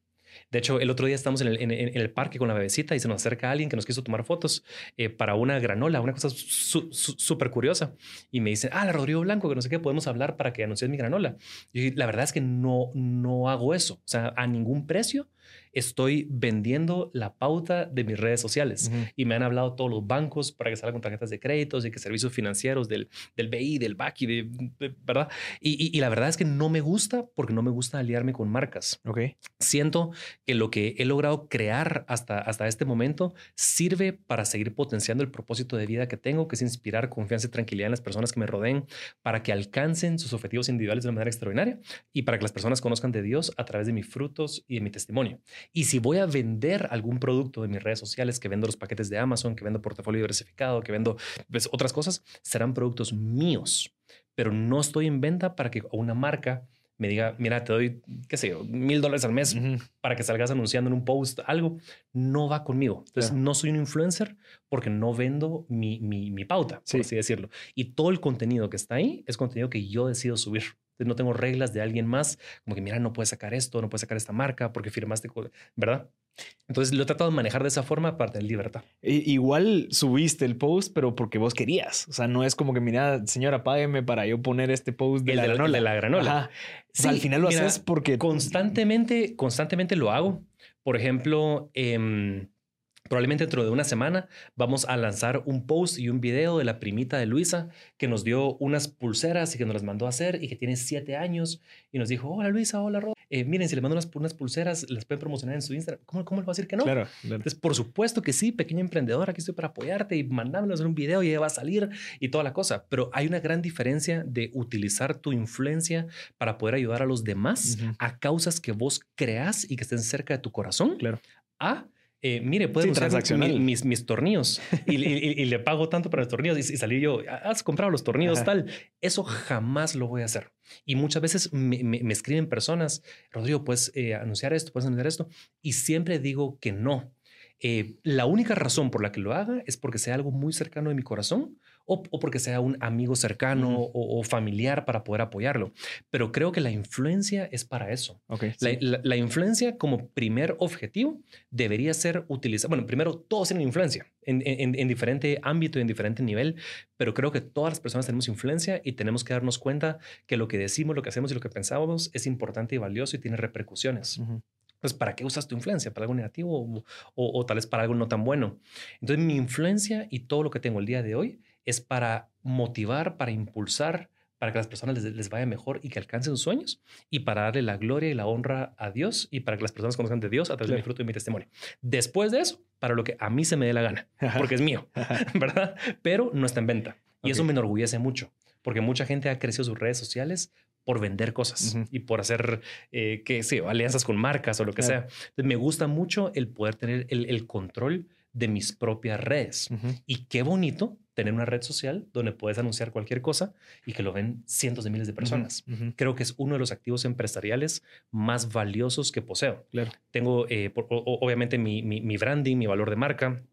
De hecho, el otro día estamos en el, parque con la bebecita y se nos acerca alguien que nos quiso tomar fotos eh, para una granola, una cosa súper curiosa. Y me dice, ah, la Rodrigo Blanco, que no sé qué, podemos hablar para que anuncies mi granola. Y la verdad es que no, no hago eso. O sea, a ningún precio estoy vendiendo la pauta de mis redes sociales y me han hablado todos los bancos para que salga con tarjetas de créditos y que servicios financieros del, del BI, del BACI, de, ¿verdad? Y, la verdad es que no me gusta porque no me gusta aliarme con marcas. Ok. Siento que lo que he logrado crear hasta, hasta este momento sirve para seguir potenciando el propósito de vida que tengo, que es inspirar confianza y tranquilidad en las personas que me rodeen para que alcancen sus objetivos individuales de una manera extraordinaria y para que las personas conozcan de Dios a través de mis frutos y de mi testimonio. Y si voy a vender algún producto de mis redes sociales, que vendo los paquetes de Amazon, que vendo portafolio diversificado, que vendo pues, otras cosas, serán productos míos, pero no estoy en venta para que una marca me diga, mira, te doy, qué sé yo, mil dólares al mes para que salgas anunciando en un post algo, no va conmigo. Entonces, no soy un influencer porque no vendo mi, mi, pauta, por así decirlo. Y todo el contenido que está ahí es contenido que yo decido subir no tengo reglas de alguien más, como que, mira, no puedes sacar esto, no puedes sacar esta marca porque firmaste, ¿verdad? Entonces lo he tratado de manejar de esa forma para tener libertad. igual subiste el post, pero porque vos querías. O sea, no es como que, mira, señora, págueme para yo poner este post de, la, granola. de la granola. al final lo haces porque... Constantemente, constantemente lo hago. Por ejemplo, eh, Probablemente dentro de una semana vamos a lanzar un post y un video de la primita de Luisa que nos dio unas pulseras y que nos las mandó a hacer y que tiene siete años y nos dijo, hola Luisa, hola Rod. Eh, miren, si les mando unas, unas, pulseras, las pueden promocionar en su Instagram. ¿Cómo, cómo le va a decir que no? Claro, Entonces, por supuesto que sí, pequeña emprendedora, aquí estoy para apoyarte y mandámelos en un video y ya va a salir y toda la cosa. Pero hay una gran diferencia de utilizar tu influencia para poder ayudar a los demás a causas que vos creas y que estén cerca de tu corazón. Claro. A eh, mire, puede usar mis, mis, tornillos y, le pago tanto para los tornillos y, salir yo, has comprado los tornillos tal. Eso jamás lo voy a hacer. Y muchas veces me, escriben personas, Rodrigo, puedes eh, anunciar esto, puedes anunciar esto. Y siempre digo que no. Eh, la única razón por la que lo haga es porque sea algo muy cercano de mi corazón o, porque sea un amigo cercano o, familiar para poder apoyarlo. Pero creo que la influencia es para eso. la, influencia como primer objetivo debería ser utilizar, bueno, primero todos tienen influencia en, en, diferente ámbito y en diferente nivel, pero creo que todas las personas tenemos influencia y tenemos que darnos cuenta que lo que decimos, lo que hacemos y lo que pensamos es importante y valioso y tiene repercusiones. Pues, ¿para qué usas tu influencia? ¿Para algo negativo o, o, tal vez para algo no tan bueno? Entonces, mi influencia y todo lo que tengo el día de hoy es para motivar, para impulsar, para que las personas les, vaya mejor y que alcancen sus sueños y para darle la gloria y la honra a Dios y para que las personas conozcan de Dios a través de mi fruto y mi testimonio. Después de eso, para lo que a mí se me dé la gana, porque es mío, ¿verdad? Pero no está en venta. Y eso me enorgullece mucho, porque mucha gente ha crecido sus redes sociales por vender cosas y por hacer, eh, que sí, alianzas con marcas o lo que sea. Entonces, me gusta mucho el poder tener el, control de mis propias redes. Y qué bonito tener una red social donde puedes anunciar cualquier cosa y que lo ven cientos de miles de personas. Creo que es uno de los activos empresariales más valiosos que poseo. Claro. Tengo, eh, obviamente, mi, mi, branding, mi valor de marca.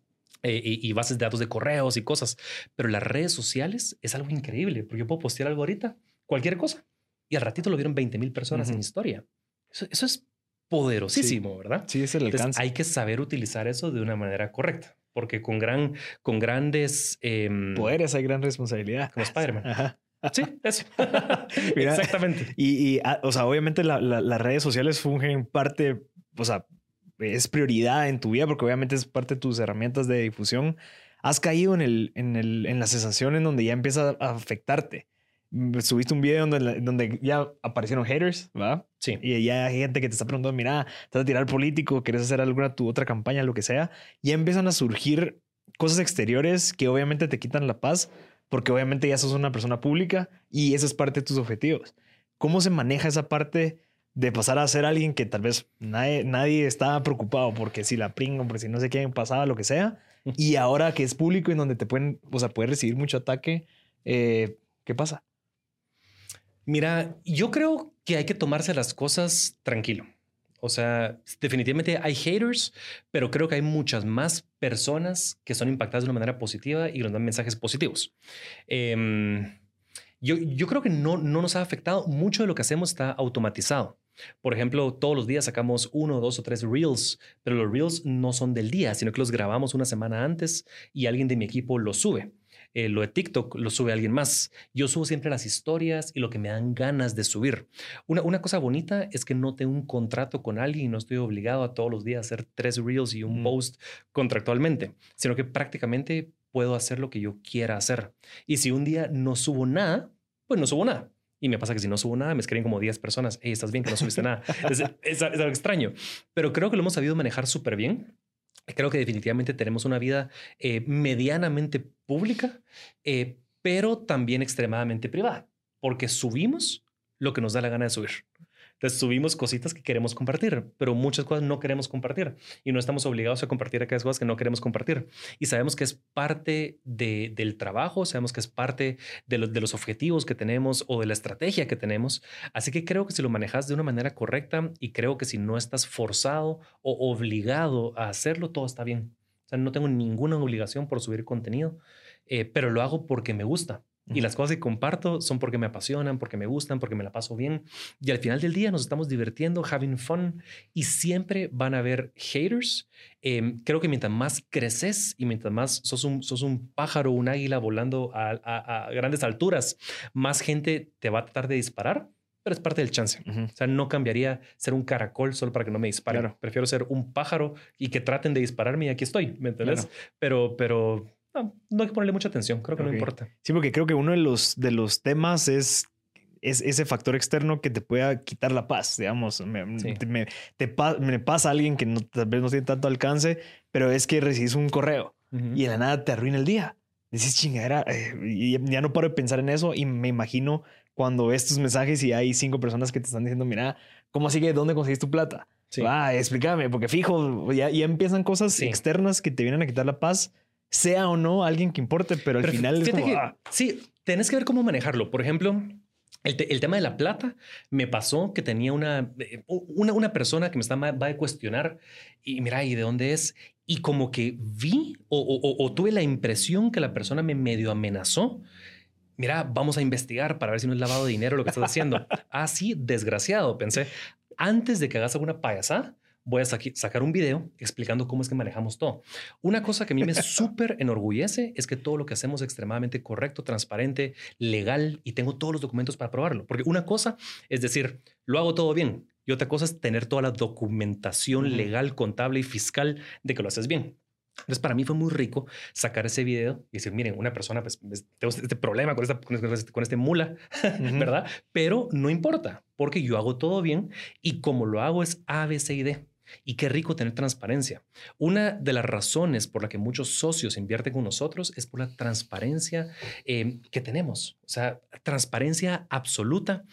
Eh, y, bases de datos de correos y cosas, pero las redes sociales es algo increíble porque yo puedo postear algo ahorita, cualquier cosa, y al ratito lo vieron 20 mil personas en historia. Eso, eso es poderosísimo, ¿verdad? Sí, es el alcance. hay que saber utilizar eso de una manera correcta porque con, gran, con grandes em, poderes hay gran responsabilidad. Como Spider-Man. Sí, eso. Exactamente. Y, ah, o sea, obviamente las redes sociales fungen parte, o sea, es prioridad en tu vida porque obviamente es parte de tus herramientas de difusión. Has caído en, el, en, el, en la sensación en donde ya empieza a afectarte. Subiste un video donde, donde ya aparecieron haters, ¿verdad? Sí. Y ya hay gente que te está preguntando, mira, te vas a tirar político, quieres hacer alguna tu otra campaña, lo que sea. Ya empiezan a surgir cosas exteriores que obviamente te quitan la paz, porque obviamente ya sos una persona pública y esa es parte de tus objetivos. ¿Cómo se maneja esa parte de pasar a ser alguien que tal vez nadie, nadie estaba preocupado porque si la pringo, porque si no sé quién pasaba, lo que sea, y ahora que es público y donde te pueden, o sea, puedes recibir mucho ataque, eh, ¿qué pasa? Mira, yo creo que hay que tomarse las cosas tranquilo. O sea, definitivamente hay haters, pero creo que hay muchas más personas que son impactadas de una manera positiva y nos dan mensajes positivos. Em, yo, yo, creo que no, no nos ha afectado. Mucho de lo que hacemos está automatizado. Por ejemplo, todos los días sacamos uno, dos o tres reels, pero los reels no son del día, sino que los grabamos una semana antes y alguien de mi equipo los sube. Eh, lo de TikTok lo sube alguien más. Yo subo siempre las historias y lo que me dan ganas de subir. Una, una cosa bonita es que no tengo un contrato con alguien y no estoy obligado a todos los días hacer tres reels y un post contractualmente, sino que prácticamente puedo hacer lo que yo quiera hacer. Y si un día no subo nada, pues no subo nada. Y me pasa que si no subo nada, me escriben como 10 personas. Hey, estás bien que no subiste nada. Es, es, algo extraño, pero creo que lo hemos sabido manejar súper bien. Creo que definitivamente tenemos una vida eh, medianamente pública, eh, pero también extremadamente privada, porque subimos lo que nos da la gana de subir. Entonces subimos cositas que queremos compartir, pero muchas cosas no queremos compartir y no estamos obligados a compartir aquellas cosas que no queremos compartir. Y sabemos que es parte de, del trabajo, sabemos que es parte de, de los objetivos que tenemos o de la estrategia que tenemos. Así que creo que si lo manejas de una manera correcta y creo que si no estás forzado o obligado a hacerlo, todo está bien. O sea, no tengo ninguna obligación por subir contenido, eh, pero lo hago porque me gusta y las cosas que comparto son porque me apasionan, porque me gustan, porque me la paso bien. Y al final del día nos estamos divirtiendo, having fun. Y siempre van a haber haters. Em, creo que mientras más creces y mientras más sos un, sos un pájaro, un águila volando a, grandes alturas, más gente te va a tratar de disparar pero es parte del chance. O sea, no cambiaría ser un caracol solo para que no me disparen. Prefiero ser un pájaro y que traten de dispararme y aquí estoy, ¿me entiendes? Pero, pero no, no hay que ponerle mucha atención, creo que no importa. Sí, porque creo que uno de los, de los temas es, es ese factor externo que te pueda quitar la paz, digamos. Me, me, te me pasa a alguien que no, tal vez no tiene tanto alcance, pero es que recibes un correo y de la nada te arruina el día. Dices, chingadera, eh, y ya no paro de pensar en eso y me imagino cuando ves tus mensajes y hay cinco personas que te están diciendo, mira, ¿cómo sigue? ¿Dónde conseguiste tu plata? Sí. Ah, explícame, porque fijo, ya, ya empiezan cosas externas que te vienen a quitar la paz sea o no alguien que importe, pero al final es como, ah. Sí, tenés que ver cómo manejarlo. Por ejemplo, el, tema de la plata me pasó que tenía una, eh, una, una persona que me estaba, va a cuestionar y mira, ¿y de dónde es? Y como que vi o, tuve la impresión que la persona me medio amenazó. Mira, vamos a investigar para ver si no es lavado de dinero lo que estás haciendo. ah, sí, desgraciado, pensé. Antes de que hagas alguna payasada, voy a sacar un video explicando cómo es que manejamos todo. Una cosa que a mí me súper enorgullece es que todo lo que hacemos es extremadamente correcto, transparente, legal y tengo todos los documentos para probarlo. Porque una cosa es decir, lo hago todo bien y otra cosa es tener toda la documentación legal, contable y fiscal de que lo haces bien. Entonces, para mí fue muy rico sacar ese video y decir, miren, una persona, pues, pues tengo este problema con, esta, con, este, mula, ¿verdad? Pero no importa, porque yo hago todo bien y como lo hago es A, B, C y D. Y qué rico tener transparencia. Una de las razones por la que muchos socios invierten con nosotros es por la transparencia eh, que tenemos. O sea, transparencia absoluta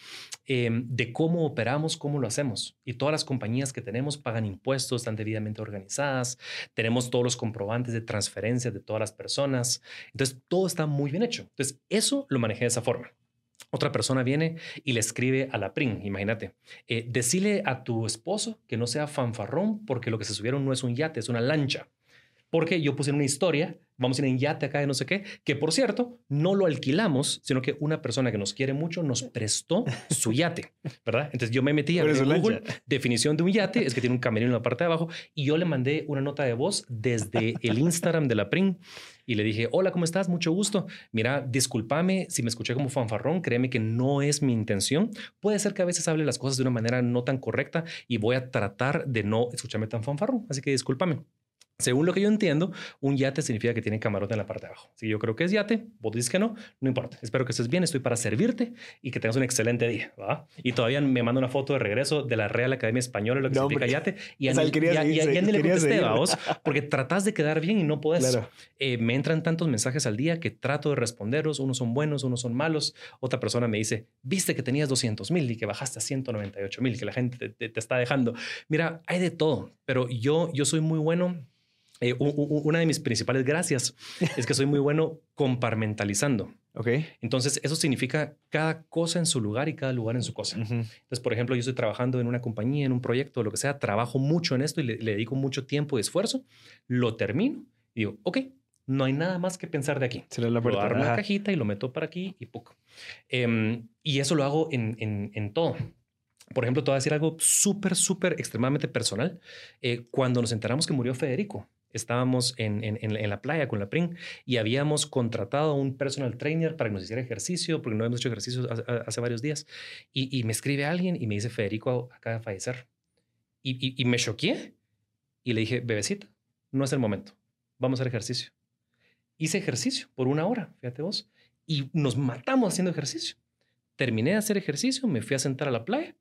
eh, de cómo operamos, cómo lo hacemos. Y todas las compañías que tenemos pagan impuestos, están debidamente organizadas, tenemos todos los comprobantes de transferencia de todas las personas. Entonces, todo está muy bien hecho. Entonces, eso lo manejé de esa forma. Otra persona viene y le escribe a la PRIN, imagínate, eh, decile a tu esposo que no sea fanfarrón porque lo que se subieron no es un yate, es una lancha. Porque yo puse en una historia, vamos a ir en yate acá de no sé qué, que por cierto, no lo alquilamos, sino que una persona que nos quiere mucho nos prestó su yate, ¿verdad? Entonces yo me metí a Google, definición de un yate, es que tiene un camerino en la parte de abajo, y yo le mandé una nota de voz desde el Instagram de la PRIN y le dije, hola, ¿cómo estás? Mucho gusto. Mira, discúlpame si me escuché como fanfarrón, créeme que no es mi intención. Puede ser que a veces hable las cosas de una manera no tan correcta y voy a tratar de no escucharme tan fanfarrón, así que discúlpame. Según lo que yo entiendo, un yate significa que tiene camarote en la parte de abajo. Si yo creo que es yate, vos dices que no, no importa. Espero que estés bien, estoy para servirte y que tengas un excelente día. Y todavía me manda una foto de regreso de la Real Academia Española, lo que significa yate. Y, a ni, le contesté, vos, porque tratás de quedar bien y no puedes. Eh, me entran tantos mensajes al día que trato de responderlos. Unos son buenos, unos son malos. Otra persona me dice, viste que tenías 200 mil y que bajaste a 198 mil, que la gente te, te, está dejando. Mira, hay de todo, pero yo, yo soy muy bueno Eh, una de mis principales gracias es que soy muy bueno comparmentalizando. Ok. Entonces, eso significa cada cosa en su lugar y cada lugar en su cosa. Entonces, por ejemplo, yo estoy trabajando en una compañía, en un proyecto, lo que sea, trabajo mucho en esto y le, dedico mucho tiempo y esfuerzo, lo termino y digo, ok, no hay nada más que pensar de aquí. la lo armo una cajita y lo meto para aquí y poco. Em, y eso lo hago en, en, en todo. Por ejemplo, te voy a decir algo súper, súper extremadamente personal. Eh, cuando nos enteramos que murió Federico, estábamos en, en, la playa con la PRIN y habíamos contratado a un personal trainer para que nos hiciera ejercicio, porque no hemos hecho ejercicio hace, varios días. Y, me escribe alguien y me dice, Federico acaba de fallecer. Y, y, me choqué y le dije, bebecita, no es el momento, vamos a hacer ejercicio. Hice ejercicio por una hora, fíjate vos, y nos matamos haciendo ejercicio. Terminé de hacer ejercicio, me fui a sentar a la playa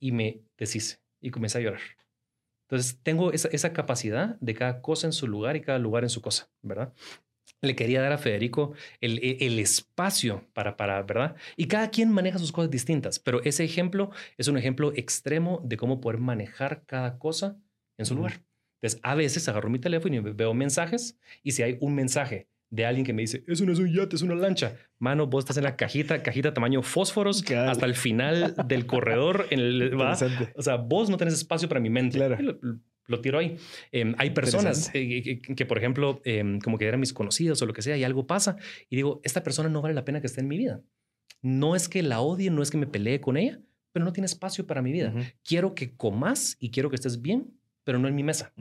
y me deshice y comencé a llorar. Entonces, tengo esa, capacidad de cada cosa en su lugar y cada lugar en su cosa, ¿verdad? Le quería dar a Federico el, e, el, espacio para, para, ¿verdad? Y cada quien maneja sus cosas distintas, pero ese ejemplo es un ejemplo extremo de cómo poder manejar cada cosa en su lugar. Entonces, a veces agarro mi teléfono y veo mensajes y si hay un mensaje de alguien que me dice, eso no es un yate, es una lancha. Mano, vos estás en la cajita, cajita tamaño fósforos, hasta el final del corredor. En el, O sea, vos no tenés espacio para mi mente. Lo, tiro ahí. Em, hay personas eh, que, por ejemplo, em, como que eran mis conocidos o lo que sea, y algo pasa, y digo, esta persona no vale la pena que esté en mi vida. No es que la odie, no es que me pelee con ella, pero no tiene espacio para mi vida. Quiero que comas y quiero que estés bien, pero no en mi mesa.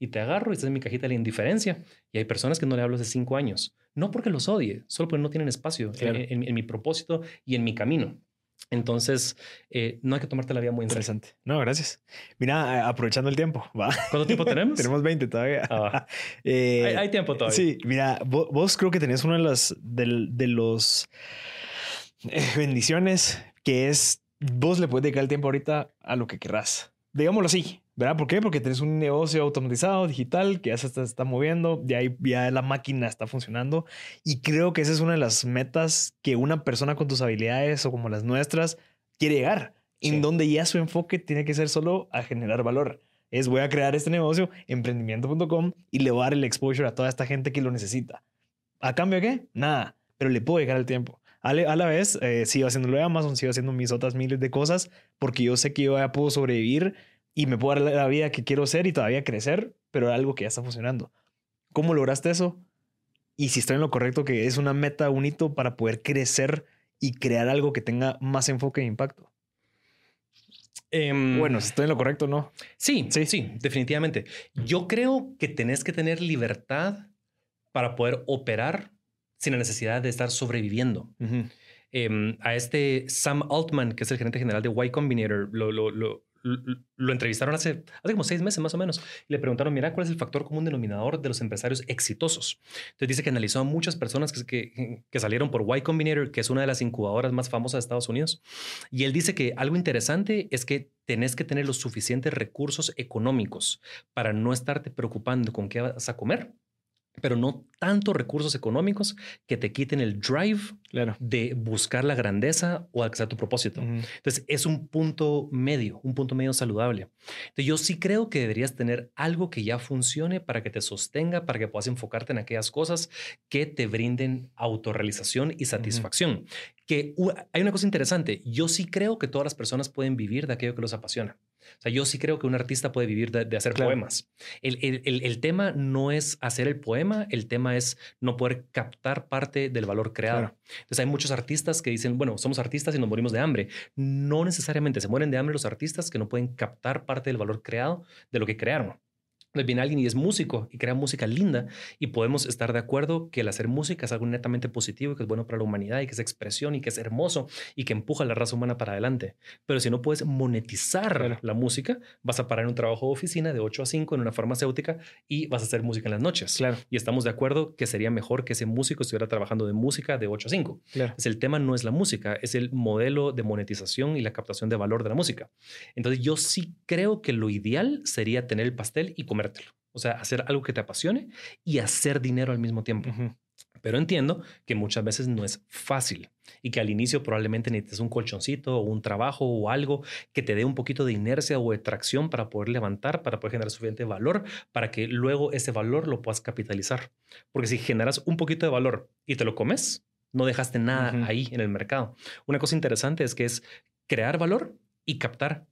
Y te agarro y estás en mi cajita de la indiferencia. Y hay personas que no le hablo hace cinco años. No porque los odie, solo porque no tienen espacio en, mi propósito y en mi camino. Entonces, eh, no hay que tomarte la vida muy interesante. No, gracias. Mira, eh, aprovechando el tiempo, ¿va? ¿Cuánto tiempo tenemos? tenemos 20 todavía. Ah, eh, hay, tiempo todavía. Sí, mira, vos, creo que tenés una de las de, de los bendiciones que es vos le puedes dedicar el tiempo ahorita a lo que querrás. Digámoslo así. ¿Verdad? ¿Por qué? Porque tienes un negocio automatizado, digital, que ya se está, moviendo, ya, ya la máquina está funcionando. Y creo que esa es una de las metas que una persona con tus habilidades o como las nuestras quiere llegar, en donde ya su enfoque tiene que ser solo a generar valor. Es voy a crear este negocio, emprendimiento.com, y le voy a dar el exposure a toda esta gente que lo necesita. ¿A cambio de qué? Nada, pero le puedo llegar el tiempo. A la, vez, eh, sigo haciéndolo de Amazon, sigo haciendo mis otras miles de cosas, porque yo sé que yo ya puedo sobrevivir y me puedo dar la vida que quiero ser y todavía crecer, pero algo que ya está funcionando. ¿Cómo lograste eso? Y si estoy en lo correcto, que es una meta, un hito para poder crecer y crear algo que tenga más enfoque e impacto. Em, bueno, si estoy en lo correcto, ¿no? Sí, sí, sí, definitivamente. Yo creo que tenés que tener libertad para poder operar sin la necesidad de estar sobreviviendo. Em, a este Sam Altman, que es el gerente general de Y Combinator, lo, lo, lo entrevistaron hace, hace como seis meses más o menos y le preguntaron, mira, ¿cuál es el factor común denominador de los empresarios exitosos? Entonces dice que analizó a muchas personas que, que, salieron por Y Combinator, que es una de las incubadoras más famosas de Estados Unidos. Y él dice que algo interesante es que tenés que tener los suficientes recursos económicos para no estarte preocupando con qué vas a comer pero no tantos recursos económicos que te quiten el drive de buscar la grandeza o alcanzar tu propósito. Entonces, es un punto medio, un punto medio saludable. Entonces, yo sí creo que deberías tener algo que ya funcione para que te sostenga, para que puedas enfocarte en aquellas cosas que te brinden autorrealización y satisfacción. Que hay una cosa interesante, yo sí creo que todas las personas pueden vivir de aquello que los apasiona. O sea, yo sí creo que un artista puede vivir de, hacer poemas. El, el, el, tema no es hacer el poema, el tema es no poder captar parte del valor creado. Entonces hay muchos artistas que dicen, bueno, somos artistas y nos morimos de hambre. No necesariamente se mueren de hambre los artistas que no pueden captar parte del valor creado de lo que crearon viene alguien y es músico y crea música linda y podemos estar de acuerdo que el hacer música es algo netamente positivo, que es bueno para la humanidad y que es expresión y que es hermoso y que empuja a la raza humana para adelante. Pero si no puedes monetizar la música, vas a parar en un trabajo de oficina de 8 a 5 en una farmacéutica y vas a hacer música en las noches. Claro. Y estamos de acuerdo que sería mejor que ese músico estuviera trabajando de música de 8 a 5. Claro. Es el tema no es la música, es el modelo de monetización y la captación de valor de la música. Entonces yo sí creo que lo ideal sería tener el pastel y comer o sea, hacer algo que te apasione y hacer dinero al mismo tiempo. Pero entiendo que muchas veces no es fácil y que al inicio probablemente necesites un colchoncito o un trabajo o algo que te dé un poquito de inercia o de tracción para poder levantar, para poder generar suficiente valor, para que luego ese valor lo puedas capitalizar. Porque si generas un poquito de valor y te lo comes, no dejaste nada ahí en el mercado. Una cosa interesante es que es crear valor y captar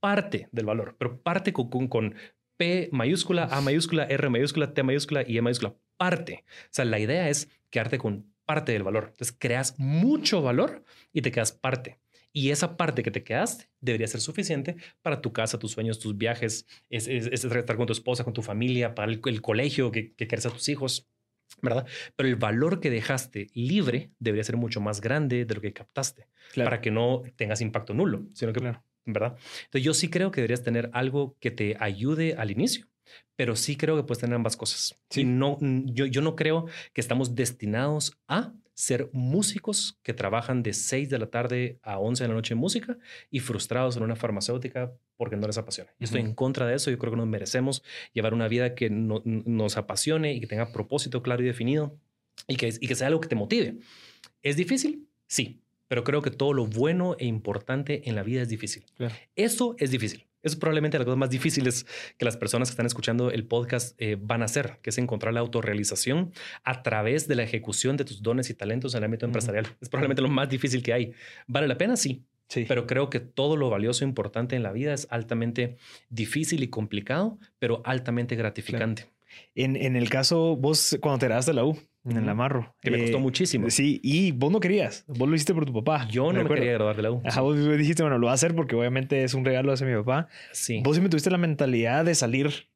parte del valor, pero parte con, con P mayúscula, A mayúscula, R mayúscula, T mayúscula y E mayúscula. Parte. O sea, la idea es quedarte con parte del valor. Entonces creas mucho valor y te quedas parte. Y esa parte que te quedaste debería ser suficiente para tu casa, tus sueños, tus viajes, es, estar con tu esposa, con tu familia, para el, colegio que, que quieres a tus hijos, ¿verdad? Pero el valor que dejaste libre debería ser mucho más grande de lo que captaste para que no tengas impacto nulo, sino que, claro. ¿Verdad? Entonces yo sí creo que deberías tener algo que te ayude al inicio pero sí creo que puedes tener ambas cosas. Sí. no, yo, yo no creo que estamos destinados a ser músicos que trabajan de 6 de la tarde a 11 de la noche en música y frustrados en una farmacéutica porque no les apasiona. Yo estoy en contra de eso. Yo creo que nos merecemos llevar una vida que nos apasione y que tenga propósito claro y definido y que, y que sea algo que te motive. ¿Es difícil? Sí, pero creo que todo lo bueno e importante en la vida es difícil. Eso es difícil. Es probablemente las cosas más difíciles que las personas que están escuchando el podcast eh, van a hacer, que es encontrar la autorrealización a través de la ejecución de tus dones y talentos en el ámbito empresarial. Es probablemente lo más difícil que hay. ¿Vale la pena? Sí. Sí. Pero creo que todo lo valioso e importante en la vida es altamente difícil y complicado, pero altamente gratificante. En, en, el caso, vos cuando te graduaste de la U, en el amarro. Que me costó eh, muchísimo. Sí, y vos no querías. Vos lo hiciste por tu papá. Yo no me, quería graduar de la U. Ajá, vos dijiste, bueno, lo voy a hacer porque obviamente es un regalo hacia mi papá. Sí. Vos siempre tuviste la mentalidad de salir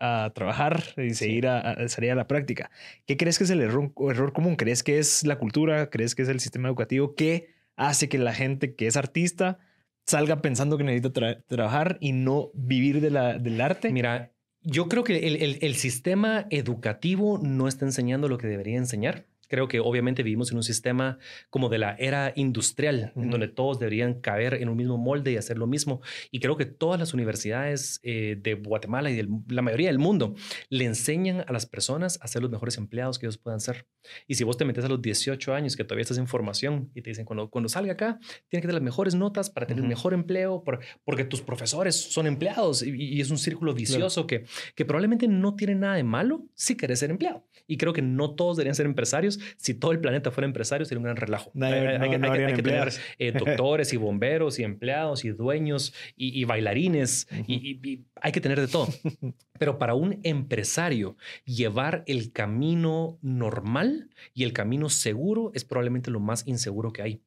a trabajar y seguir a, salir a la práctica. ¿Qué crees que es el error, error común? ¿Crees que es la cultura? ¿Crees que es el sistema educativo? ¿Qué hace que la gente que es artista salga pensando que necesita trabajar y no vivir de la, del arte? Mira, yo creo que el, sistema educativo no está enseñando lo que debería enseñar. Creo que obviamente vivimos en un sistema como de la era industrial, en donde todos deberían caber en un mismo molde y hacer lo mismo. Y creo que todas las universidades eh, de Guatemala y de la mayoría del mundo le enseñan a las personas a ser los mejores empleados que ellos puedan ser. Y si vos te metes a los 18 años que todavía estás en formación y te dicen, cuando, cuando salga acá, tiene que tener las mejores notas para tener un mejor empleo, porque tus profesores son empleados y, es un círculo vicioso que, que probablemente no tiene nada de malo si querés ser empleado. Y creo que no todos deberían ser empresarios. Si todo el planeta fuera empresario, sería un gran relajo. hay, que, tener eh, doctores y bomberos y empleados y dueños y, bailarines y, hay que tener de todo. Pero para un empresario, llevar el camino normal y el camino seguro es probablemente lo más inseguro que hay.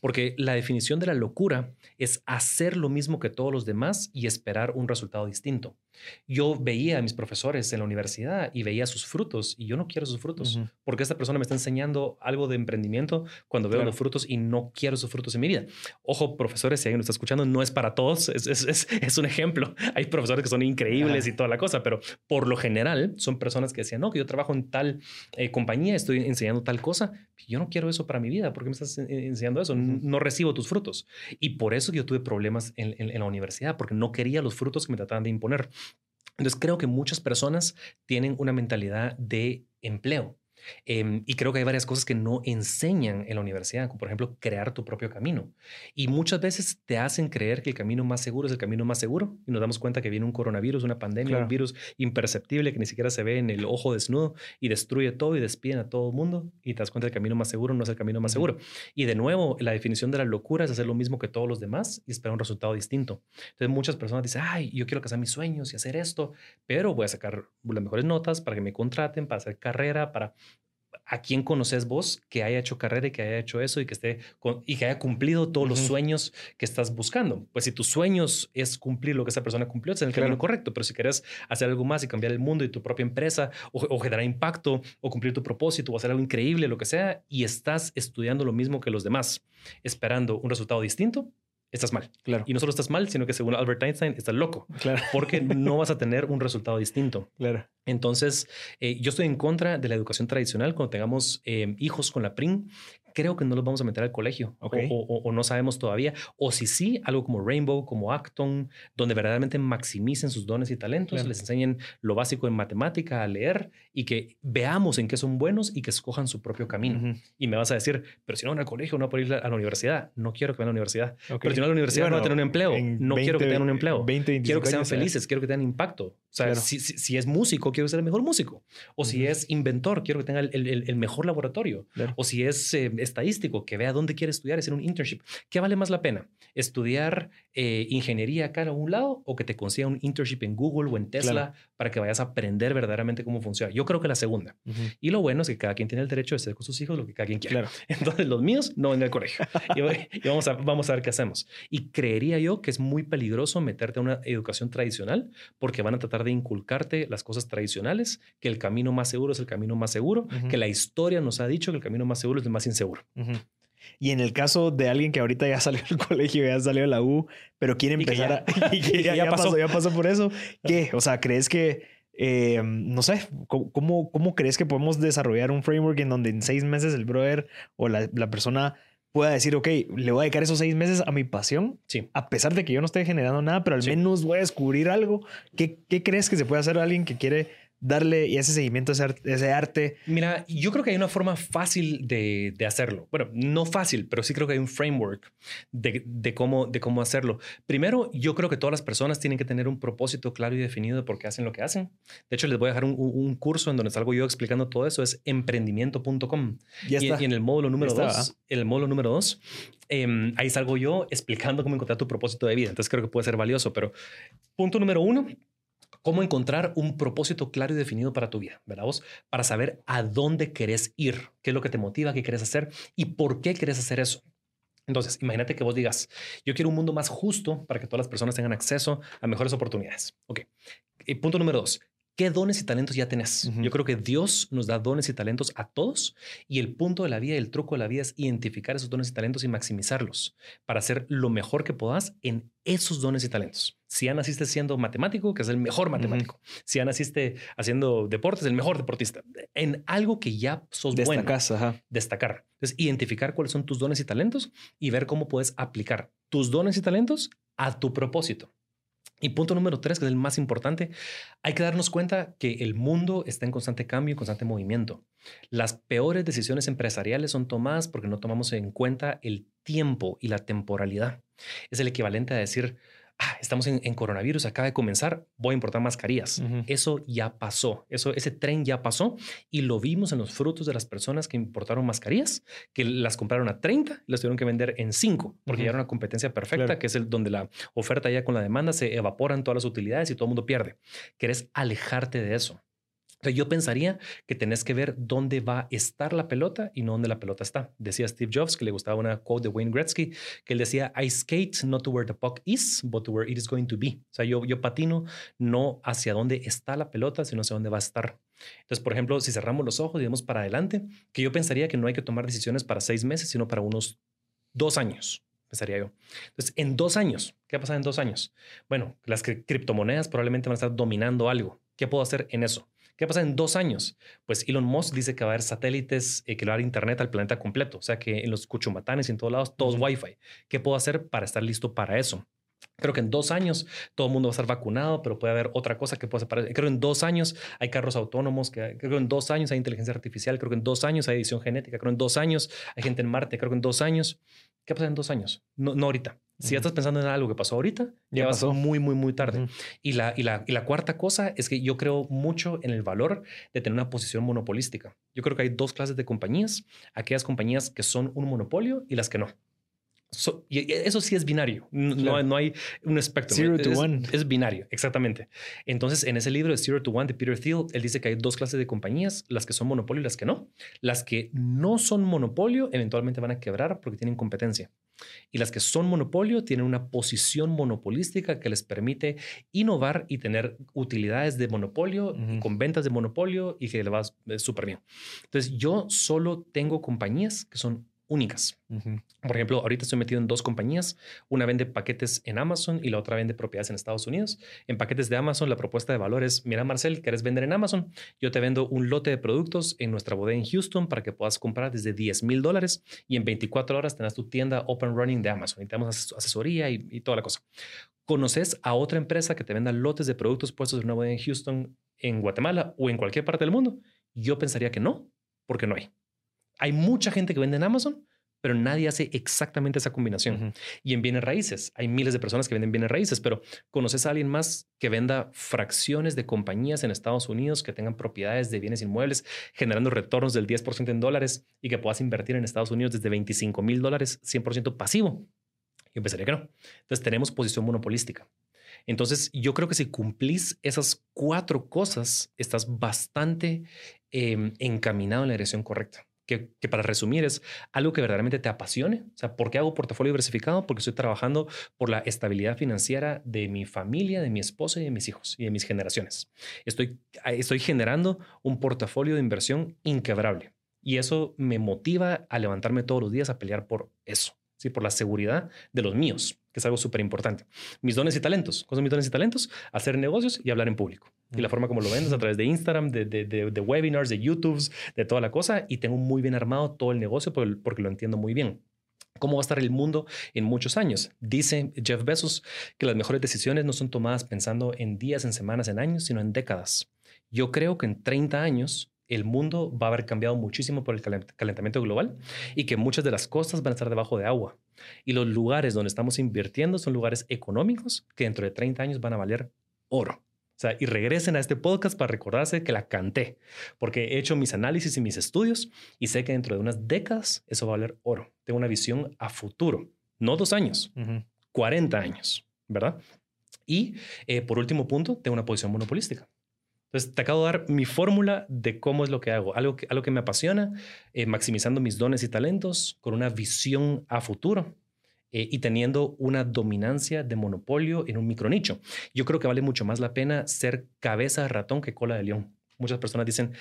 Porque la definición de la locura es hacer lo mismo que todos los demás y esperar un resultado distinto. Yo veía a mis profesores en la universidad y veía sus frutos y yo no quiero sus frutos porque esta persona me está enseñando algo de emprendimiento cuando veo los frutos y no quiero sus frutos en mi vida. Ojo, profesores, si alguien nos está escuchando, no es para todos, es, es, es, un ejemplo. Hay profesores que son increíbles y toda la cosa, pero por lo general son personas que decían, no, que yo trabajo en tal eh, compañía, estoy enseñando tal cosa. Yo no quiero eso para mi vida. ¿Por qué me estás enseñando eso? No recibo tus frutos. Y por eso yo tuve problemas en, en la universidad, porque no quería los frutos que me trataban de imponer. Entonces creo que muchas personas tienen una mentalidad de empleo. Em, y creo que hay varias cosas que no enseñan en la universidad, como por ejemplo crear tu propio camino. Y muchas veces te hacen creer que el camino más seguro es el camino más seguro y nos damos cuenta que viene un coronavirus, una pandemia, un virus imperceptible que ni siquiera se ve en el ojo desnudo y destruye todo y despiden a todo el mundo y te das cuenta que el camino más seguro no es el camino más seguro. Y de nuevo, la definición de la locura es hacer lo mismo que todos los demás y esperar un resultado distinto. Entonces muchas personas dicen, ay, yo quiero casar mis sueños y hacer esto, pero voy a sacar las mejores notas para que me contraten, para hacer carrera, para ¿A quién conoces vos que haya hecho carrera y que haya hecho eso y que esté y que haya cumplido todos los sueños que estás buscando? Pues si tus sueños es cumplir lo que esa persona cumplió, es en el camino correcto. Pero si quieres hacer algo más y cambiar el mundo y tu propia empresa o, generar impacto o cumplir tu propósito o hacer algo increíble, lo que sea, y estás estudiando lo mismo que los demás, esperando un resultado distinto, estás mal. Claro. Y no solo estás mal, sino que según Albert Einstein, estás loco. Claro. Porque no vas a tener un resultado distinto. Claro. Entonces, eh, yo estoy en contra de la educación tradicional cuando tengamos eh, hijos con la PRIN creo que no los vamos a meter al colegio o, no sabemos todavía. O si sí, algo como Rainbow, como Acton, donde verdaderamente maximicen sus dones y talentos, les enseñen lo básico en matemática, a leer y que veamos en qué son buenos y que escojan su propio camino. Y me vas a decir, pero si no van al colegio, no puedo ir a la universidad. No quiero que vayan a la universidad. Pero si no a la universidad, no van a tener un empleo. No quiero que tengan un empleo. quiero que sean felices, quiero que tengan impacto. O sea, si, si, es músico, quiero ser el mejor músico. O si es inventor, quiero que tenga el, el, mejor laboratorio. O si es eh, estadístico, que vea dónde quiere estudiar, hacer un internship. ¿Qué vale más la pena? ¿Estudiar eh, ingeniería acá a un lado o que te consiga un internship en Google o en Tesla para que vayas a aprender verdaderamente cómo funciona? Yo creo que la segunda. Y lo bueno es que cada quien tiene el derecho de hacer con sus hijos lo que cada quien quiera. Entonces, los míos no van al colegio. y, vamos, a, vamos a ver qué hacemos. Y creería yo que es muy peligroso meterte a una educación tradicional porque van a tratar de inculcarte las cosas tradicionales, que el camino más seguro es el camino más seguro, que la historia nos ha dicho que el camino más seguro es el más inseguro. Y en el caso de alguien que ahorita ya salió del colegio, ya salió de la U, pero quiere empezar a... ya, pasó. ya pasó por eso. ¿Qué? O sea, ¿crees que... Eh, no sé, ¿cómo, ¿cómo crees que podemos desarrollar un framework en donde en seis meses el brother o la, la persona pueda decir, ok, le voy a dedicar esos seis meses a mi pasión, sí. a pesar de que yo no esté generando nada, pero al menos voy a descubrir algo. ¿Qué, ¿Qué, crees que se puede hacer a alguien que quiere darle ese seguimiento a ese, arte? Mira, yo creo que hay una forma fácil de, hacerlo. Bueno, no fácil, pero sí creo que hay un framework de, cómo, de cómo hacerlo. Primero, yo creo que todas las personas tienen que tener un propósito claro y definido de por qué hacen lo que hacen. De hecho, les voy a dejar un, curso en donde salgo yo explicando todo eso. Es emprendimiento.com. Y, y, en el módulo número dos, el módulo número dos, em, ahí salgo yo explicando cómo encontrar tu propósito de vida. Entonces creo que puede ser valioso. Pero punto número uno, cómo encontrar un propósito claro y definido para tu vida, ¿verdad? Vos? Para saber a dónde querés ir, qué es lo que te motiva, qué quieres hacer y por qué quieres hacer eso. Entonces, imagínate que vos digas, yo quiero un mundo más justo para que todas las personas tengan acceso a mejores oportunidades. Ok. Y punto número dos, ¿Qué dones y talentos ya tenés? Yo creo que Dios nos da dones y talentos a todos y el punto de la vida el truco de la vida es identificar esos dones y talentos y maximizarlos para hacer lo mejor que puedas en esos dones y talentos. Si ya naciste siendo matemático, que es el mejor matemático. Si ya naciste haciendo deportes, el mejor deportista. En algo que ya sos bueno. Destacar. Entonces, identificar cuáles son tus dones y talentos y ver cómo puedes aplicar tus dones y talentos a tu propósito. Y punto número tres, que es el más importante, hay que darnos cuenta que el mundo está en constante cambio y constante movimiento. Las peores decisiones empresariales son tomadas porque no tomamos en cuenta el tiempo y la temporalidad. Es el equivalente a decir, ah, estamos en, coronavirus, acaba de comenzar, voy a importar mascarillas. Eso ya pasó, eso, ese tren ya pasó y lo vimos en los frutos de las personas que importaron mascarillas, que las compraron a 30 y las tuvieron que vender en 5, porque ya era una competencia perfecta, que es el donde la oferta ya con la demanda se evaporan todas las utilidades y todo el mundo pierde. Querés alejarte de eso yo pensaría que tenés que ver dónde va a estar la pelota y no dónde la pelota está. Decía Steve Jobs que le gustaba una quote de Wayne Gretzky que él decía, I skate not to where the puck is, but to where it is going to be. O sea, yo, yo patino no hacia dónde está la pelota, sino hacia dónde va a estar. Entonces, por ejemplo, si cerramos los ojos y vemos para adelante, que yo pensaría que no hay que tomar decisiones para seis meses, sino para unos dos años pensaría yo. Entonces, en dos años, ¿qué va a pasar en dos años? Bueno, las criptomonedas probablemente van a estar dominando algo. ¿Qué puedo hacer en eso? ¿Qué pasa en dos años? Pues Elon Musk dice que va a haber satélites eh, que le va a dar internet al planeta completo. O sea que en los cuchumatanes y en todos lados, todos Wi-Fi. ¿Qué puedo hacer para estar listo para eso? Creo que en dos años todo el mundo va a estar vacunado, pero puede haber otra cosa que pueda separar. Creo que en dos años hay carros autónomos, que, creo que en dos años hay inteligencia artificial, creo que en dos años hay edición genética, creo que en dos años hay gente en Marte, creo que en dos años. ¿Qué pasa en dos años? No, no ahorita. Si ya estás pensando en algo que pasó ahorita, ya, pasó muy, muy, muy tarde. y, la, y, la, y la cuarta cosa es que yo creo mucho en el valor de tener una posición monopolística. Yo creo que hay dos clases de compañías, aquellas compañías que son un monopolio y las que no y eso sí es binario. No, no hay un espectro. Zero to es, one. Es binario, exactamente. Entonces, en ese libro de Zero to One de Peter Thiel, él dice que hay dos clases de compañías, las que son monopolio y las que no. Las que no son monopolio eventualmente van a quebrar porque tienen competencia. Y las que son monopolio tienen una posición monopolística que les permite innovar y tener utilidades de monopolio, con ventas de monopolio y que le va súper bien. Entonces, yo solo tengo compañías que son únicas. Por ejemplo, ahorita estoy metido en dos compañías. Una vende paquetes en Amazon y la otra vende propiedades en Estados Unidos. En paquetes de Amazon, la propuesta de valor es, mira Marcel, ¿quieres vender en Amazon? Yo te vendo un lote de productos en nuestra bodega en Houston para que puedas comprar desde 10 mil dólares y en 24 horas tengas tu tienda open running de Amazon y te damos asesoría y, y toda la cosa. ¿Conoces a otra empresa que te venda lotes de productos puestos en una bodega en Houston, en Guatemala o en cualquier parte del mundo? Yo pensaría que no, porque no hay. Hay mucha gente que vende en Amazon, pero nadie hace exactamente esa combinación. Y en bienes raíces, hay miles de personas que venden bienes raíces, pero ¿conoces a alguien más que venda fracciones de compañías en Estados Unidos que tengan propiedades de bienes inmuebles generando retornos del 10% en dólares y que puedas invertir en Estados Unidos desde 25 mil dólares 100% pasivo? Yo pensaría que no. Entonces tenemos posición monopolística. Entonces, yo creo que si cumplís esas cuatro cosas, estás bastante em, encaminado en la dirección correcta que, para resumir es algo que verdaderamente te apasione. O sea, ¿por qué hago portafolio diversificado? Porque estoy trabajando por la estabilidad financiera de mi familia, de mi esposa y de mis hijos y de mis generaciones. Estoy, estoy generando un portafolio de inversión inquebrable y eso me motiva a levantarme todos los días a pelear por eso, ¿sí? por la seguridad de los míos que es algo súper importante. Mis dones y talentos. ¿Cuáles son mis dones y talentos? Hacer negocios y hablar en público. Y la forma como lo vendes a través de Instagram, de, de, de, webinars, de YouTube, de toda la cosa. Y tengo muy bien armado todo el negocio porque, porque lo entiendo muy bien. ¿Cómo va a estar el mundo en muchos años? Dice Jeff Bezos que las mejores decisiones no son tomadas pensando en días, en semanas, en años, sino en décadas. Yo creo que en 30 años el mundo va a haber cambiado muchísimo por el calentamiento global y que muchas de las costas van a estar debajo de agua. Y los lugares donde estamos invirtiendo son lugares económicos que dentro de 30 años van a valer oro. O sea, y regresen a este podcast para recordarse que la canté, porque he hecho mis análisis y mis estudios y sé que dentro de unas décadas eso va a valer oro. Tengo una visión a futuro, no dos años, 40 años, ¿verdad? Y eh, por último punto, tengo una posición monopolística. Entonces, te acabo de dar mi fórmula de cómo es lo que hago, algo que, algo que me apasiona, eh, maximizando mis dones y talentos con una visión a futuro eh, y teniendo una dominancia de monopolio en un micronicho. Yo creo que vale mucho más la pena ser cabeza de ratón que cola de león. Muchas personas dicen,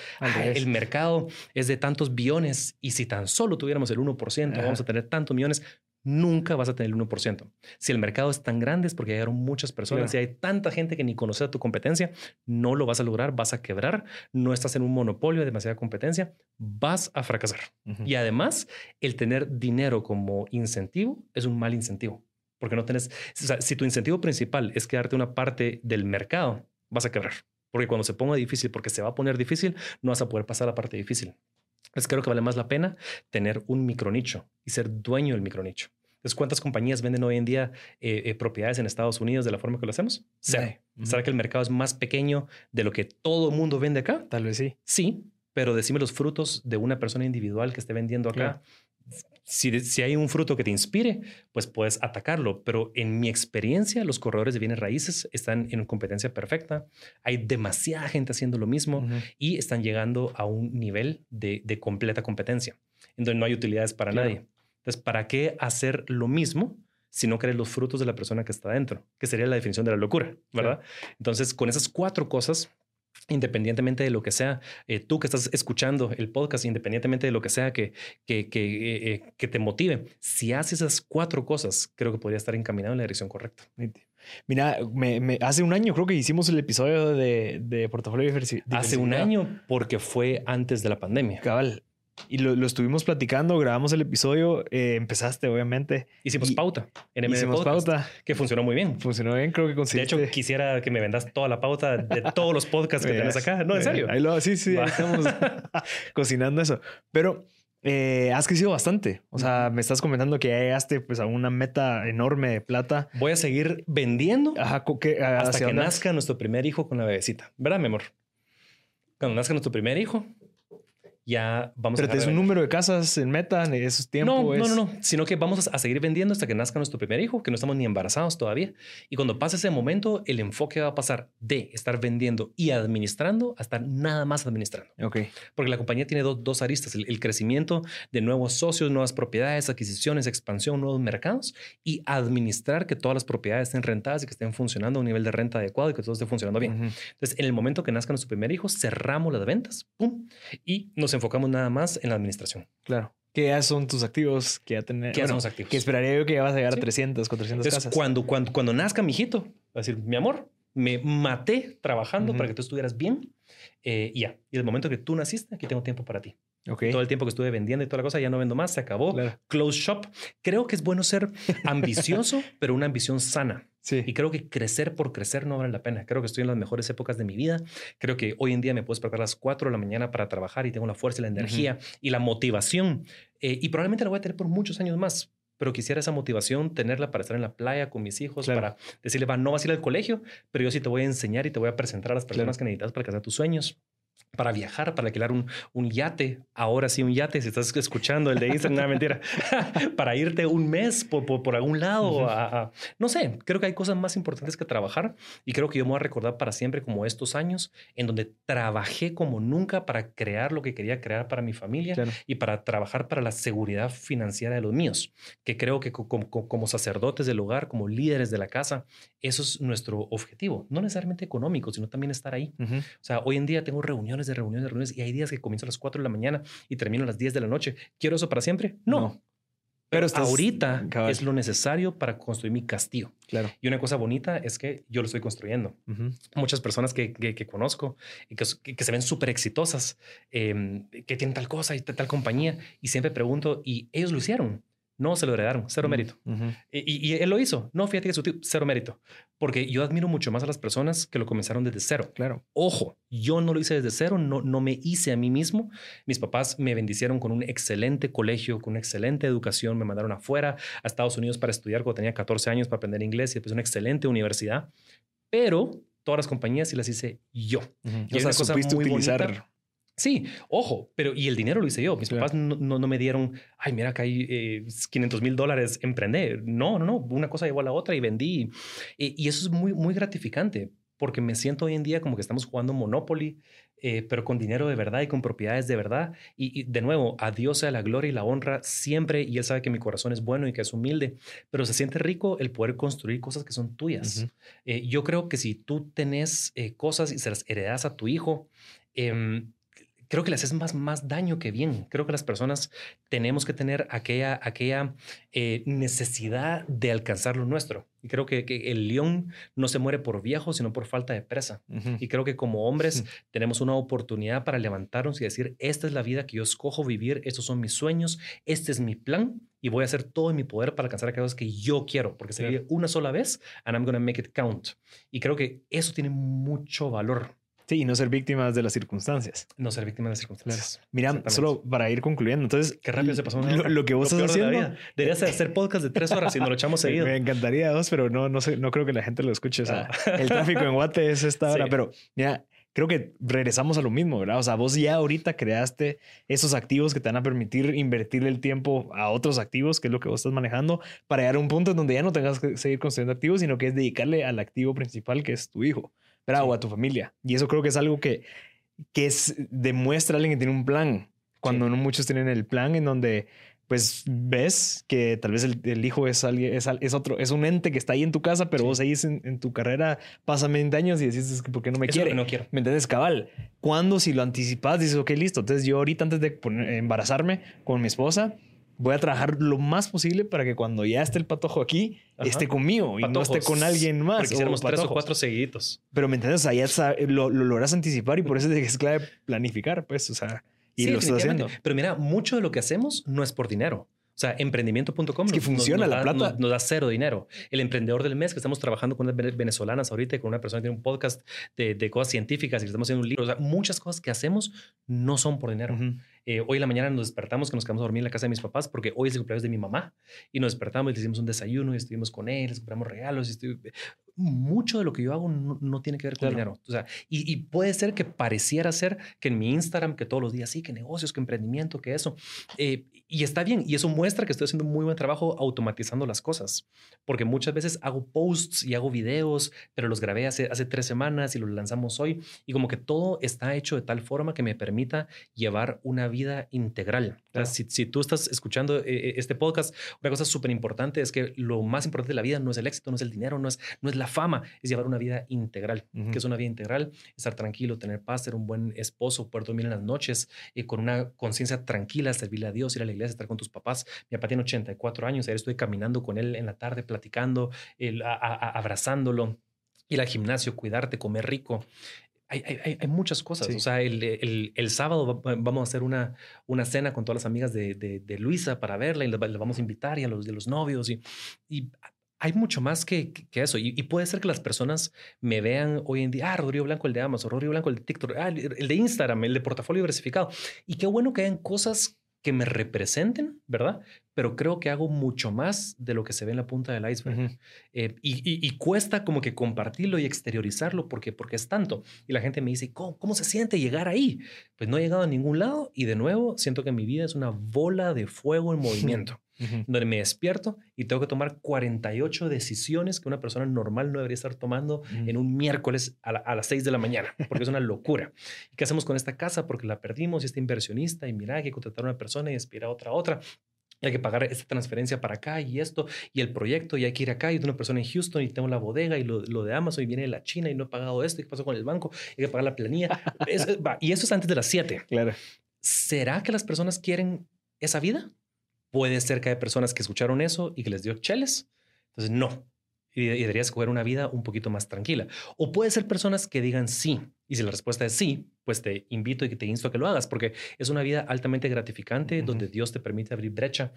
el mercado es de tantos billones y si tan solo tuviéramos el 1%, vamos a tener tantos millones nunca vas a tener el 1%. Si el mercado es tan grande es porque llegaron muchas personas. Si hay tanta gente que ni conoce a tu competencia, no lo vas a lograr, vas a quebrar, no estás en un monopolio de demasiada competencia, vas a fracasar. Y además, el tener dinero como incentivo es un mal incentivo, porque no tenés, o sea, si tu incentivo principal es quedarte una parte del mercado, vas a quebrar. Porque cuando se ponga difícil, porque se va a poner difícil, no vas a poder pasar la parte difícil. Es creo que vale más la pena tener un micronicho y ser dueño del micronicho. Entonces, ¿cuántas compañías venden hoy en día eh, eh, propiedades en Estados Unidos de la forma que lo hacemos? Cero. ¿Será que el mercado es más pequeño de lo que todo el mundo vende acá? Tal vez sí. Sí, pero decime los frutos de una persona individual que esté vendiendo acá. Si, si, hay un fruto que te inspire, pues puedes atacarlo. Pero en mi experiencia, los corredores de bienes raíces están en competencia perfecta. Hay demasiada gente haciendo lo mismo y están llegando a un nivel de, de completa competencia, en donde no hay utilidades para nadie. Entonces, ¿para qué hacer lo mismo si no querés los frutos de la persona que está dentro? Que sería la definición de la locura, ¿verdad? Entonces, con esas cuatro cosas, independientemente de lo que sea, eh, tú que estás escuchando el podcast, independientemente de lo que sea que, que, que, eh, que te motive, si haces esas cuatro cosas, creo que podría estar encaminado en la dirección correcta. Mira, me, hace un año creo que hicimos el episodio de, de portafolio diversificado. Hace un año porque fue antes de la pandemia. Cabal. Y lo, estuvimos platicando, grabamos el episodio, eh, empezaste obviamente. Hicimos pauta en MD Hicimos pauta. Que funcionó muy bien. Funcionó bien, creo que conseguiste. De hecho, quisiera que me vendas toda la pauta de todos los podcasts que tienes acá. No, en serio. Ahí lo, sí, sí, estamos cocinando eso. Pero eh, has crecido bastante. O sea, me estás comentando que ya llegaste pues, a una meta enorme de plata. Voy a seguir vendiendo hasta que nazca nuestro primer hijo con la bebecita. ¿Verdad, mi amor? Cuando nazca nuestro primer hijo, ya vamos Pero a... Pero un número de casas en meta en esos tiempos. No, no, no, no, sino que vamos a seguir vendiendo hasta que nazca nuestro primer hijo, que no estamos ni embarazados todavía. Y cuando pase ese momento, el enfoque va a pasar de estar vendiendo y administrando a estar nada más administrando. Ok. Porque la compañía tiene dos, dos aristas, el, crecimiento de nuevos socios, nuevas propiedades, adquisiciones, expansión, nuevos mercados y administrar que todas las propiedades estén rentadas y que estén funcionando a un nivel de renta adecuado y que todo esté funcionando bien. Entonces, en el momento que nazca nuestro primer hijo, cerramos las ventas, ¡pum! Y nos enfocamos nada más en la administración. Claro. ¿Qué ya son tus activos? que ya tener, ¿Qué ya son los activos? Que esperaría yo que ya vas a llegar a 300, 400 Entonces, casas. Cuando, cuando, cuando nazca mi hijito, va a decir, mi amor, me maté trabajando para que tú estuvieras bien. eh, ya. Y el momento que tú naciste, aquí tengo tiempo para ti. Ok. Todo el tiempo que estuve vendiendo y toda la cosa, ya no vendo más, se acabó. Claro. Close shop. Creo que es bueno ser ambicioso, pero una ambición sana. Sí. Y creo que crecer por crecer no vale la pena. Creo que estoy en las mejores épocas de mi vida. Creo que hoy en día me puedo despertar a las 4 de la mañana para trabajar y tengo la fuerza y la energía y la motivación. Eh, y probablemente la voy a tener por muchos años más. Pero quisiera esa motivación, tenerla para estar en la playa con mis hijos, Claro. para decirle, va, no vas a ir al colegio, pero yo sí te voy a enseñar y te voy a presentar a las personas Claro. que necesitas para alcanzar tus sueños para viajar, para alquilar un, un yate, ahora sí un yate, si estás escuchando el de Instagram, no mentira, para irte un mes por, por, por algún lado, a- a- no sé, creo que hay cosas más importantes que trabajar y creo que yo me voy a recordar para siempre como estos años en donde trabajé como nunca para crear lo que quería crear para mi familia Claro. y para trabajar para la seguridad financiera de los míos, que creo que co- como, como- sacerdotes del hogar, como líderes de la casa, eso es nuestro objetivo, no necesariamente económico, sino también estar ahí. O sea, hoy en día tengo reuniones de reuniones de reuniones y hay días que comienzo a las 4 de la mañana y termino a las 10 de la noche. ¿Quiero eso para siempre? No. No. Pero Pero estás- ahorita cabal. es lo necesario para construir mi castillo. Claro. Y una cosa bonita es que yo lo estoy construyendo. Muchas personas que, que- que conozco y que, que- que se ven súper exitosas, eh, que tienen tal cosa y tal, tal compañía, y siempre pregunto, ¿y ellos lo hicieron? No, se lo heredaron, cero mérito. Y, y él lo hizo. No, fíjate que su tío, cero mérito. Porque yo admiro mucho más a las personas que lo comenzaron desde cero. Claro. Ojo, yo no lo hice desde cero, no, no me hice a mí mismo. Mis papás me bendicieron con un excelente colegio, con una excelente educación, me mandaron afuera a Estados Unidos para estudiar cuando tenía 14 años para aprender inglés y después una excelente universidad. Pero todas las compañías sí las hice yo. Ujú. Y hay O sea, cosa supiste muy utilizar. bonita. Sí, ojo, pero y el dinero lo hice yo. Mis Claro. papás no, no, no me dieron, ay, mira que hay eh, 500 mil dólares, emprender. No, no, no. Una cosa llevó a la otra y vendí. Y, y eso es muy, muy gratificante porque me siento hoy en día como que estamos jugando Monopoly, eh, pero con dinero de verdad y con propiedades de verdad. Y, y de nuevo, a Dios sea la gloria y la honra siempre. Y Él sabe que mi corazón es bueno y que es humilde, pero se siente rico el poder construir cosas que son tuyas. Ujú. Eh, yo creo que si tú tenés eh, cosas y se las heredas a tu hijo, em, creo que le haces más, más daño que bien. Creo que las personas tenemos que tener aquella, aquella eh, necesidad de alcanzar lo nuestro. Y creo que, que el león no se muere por viejo, sino por falta de presa. Ujú. Y creo que como hombres tenemos una oportunidad para levantarnos y decir, esta es la vida que yo escojo vivir, estos son mis sueños, este es mi plan y voy a hacer todo en mi poder para alcanzar aquellas cosas que yo quiero, porque se vive una sola vez and I'm going to make it count. Y creo que eso tiene mucho valor, Sí, y no ser víctimas de las circunstancias. no ser víctima de las circunstancias. Mira, solo para ir concluyendo, entonces. Qué rápido se pasó Lo, lo que vos Lo estás de haciendo. vida. Deberías hacer podcast de tres horas y nos lo echamos seguido. me encantaría dos, pero no, no sé, no creo que la gente lo escuche. O sea, Ah. el tráfico en Guate es esta hora, Sí. pero mira, creo que regresamos a lo mismo, ¿verdad? O sea, vos ya ahorita creaste esos activos que te van a permitir invertir el tiempo a otros activos, que es lo que vos estás manejando, para llegar a un punto en donde ya no tengas que seguir construyendo activos, sino que es dedicarle al activo principal, que es tu hijo, ¿verdad? Sí. O a tu familia. Y eso creo que es algo que, que es, demuestra a alguien que tiene un plan, cuando Sí. no muchos tienen el plan en donde pues ves que tal vez el, el hijo es alguien, es, es otro, es un ente que está ahí en tu casa, pero Sí. vos seguís en, en tu carrera, pasan 20 años y decís, "Es que ¿por qué no me Eso quiere? no quiero. ¿Me entiendes? Cabal. Cuando si lo anticipas, dices, ok, listo. Entonces yo ahorita antes de poner- embarazarme con mi esposa, voy a trabajar lo más posible para que cuando ya esté el patojo aquí, Ajá. esté conmigo y no esté Patojos. con alguien más. Porque quisiéramos tres o patojos. cuatro seguiditos. Pero me entiendes, allá lo, lo logras anticipar y por eso es clave planificar, pues, o sea, y Sí, lo estás haciendo. Pero mira, mucho de lo que hacemos no es por dinero. O sea, emprendimiento.com Es que nos- funciona nos la da- plata. Nos, nos da cero dinero. El emprendedor del mes que estamos trabajando con unas venezolanas ahorita, y con una persona que tiene un podcast de, de cosas científicas y que estamos haciendo un libro. O sea, muchas cosas que hacemos no son por dinero. Ujú. Eh, hoy en la mañana nos despertamos que nos quedamos a dormir en la casa de mis papás porque hoy es el cumpleaños de mi mamá y nos despertamos y le hicimos un desayuno y estuvimos con él, les compramos regalos. Y estu- Mucho de lo que yo hago no, no tiene que ver con Claro. dinero. O sea, y, y puede ser que pareciera ser que en mi Instagram, que todos los días sí, que negocios, que emprendimiento, que eso. Eh, y está bien. Y eso muestra que estoy haciendo muy buen trabajo automatizando las cosas. Porque muchas veces hago posts y hago videos, pero los grabé hace, hace tres semanas y los lanzamos hoy. Y como que todo está hecho de tal forma que me permita llevar una vida integral. Si, si, tú estás escuchando eh, eh, este podcast, una cosa súper importante es que lo más importante de la vida no es el éxito, no es el dinero, no es, no es la fama, es llevar una vida integral. que es una vida integral? Estar tranquilo, tener paz, ser un buen esposo, poder dormir en las noches, y con una conciencia tranquila, servirle a Dios, ir a la iglesia, estar con tus papás. Mi papá tiene 84 años, ayer estoy caminando con él en la tarde, platicando, abrazándolo ir al gimnasio, cuidarte, comer rico. Hay, hay, hay muchas cosas. O sea, el, el, el, sábado vamos a hacer una, una cena con todas las amigas de, de, de Luisa para verla y le, vamos a invitar y a los de los novios. Y, y hay mucho más que, que eso. Y, y, puede ser que las personas me vean hoy en día, ah, Rodrigo Blanco, el de Amazon, Rodrigo Blanco, el de TikTok, ah, el de Instagram, el de portafolio diversificado. Y qué bueno que hayan cosas que me representen, ¿verdad? Pero creo que hago mucho más de lo que se ve en la punta del iceberg. Eh, y, cuesta como que compartirlo y exteriorizarlo porque, porque es tanto. Y la gente me dice, ¿cómo, ¿cómo se siente llegar ahí? Pues no he llegado a ningún lado y de nuevo siento que mi vida es una bola de fuego en movimiento donde me despierto y tengo que tomar 48 decisiones que una persona normal no debería estar tomando en un miércoles a, las 6 de la mañana, porque es una locura. ¿Y qué hacemos con esta casa? Porque la perdimos y este inversionista y mira, hay que contratar a una persona y inspirar a otra otra. Hay que pagar esta transferencia para acá y esto y el proyecto y hay que ir acá y tengo una persona en Houston y tengo la bodega y lo, de Amazon y viene de la China y no he pagado esto y qué pasó con el banco hay que pagar la planilla y eso es antes de las 7. Claro. ¿Será que las personas quieren esa vida? Puede ser que hay personas que escucharon eso y que les dio cheles. Entonces, no. Y, deberías escoger una vida un poquito más tranquila. O puede ser personas que digan sí. Y si la respuesta es sí, pues te invito y te insto a que lo hagas, porque es una vida altamente gratificante donde Dios te permite abrir brecha.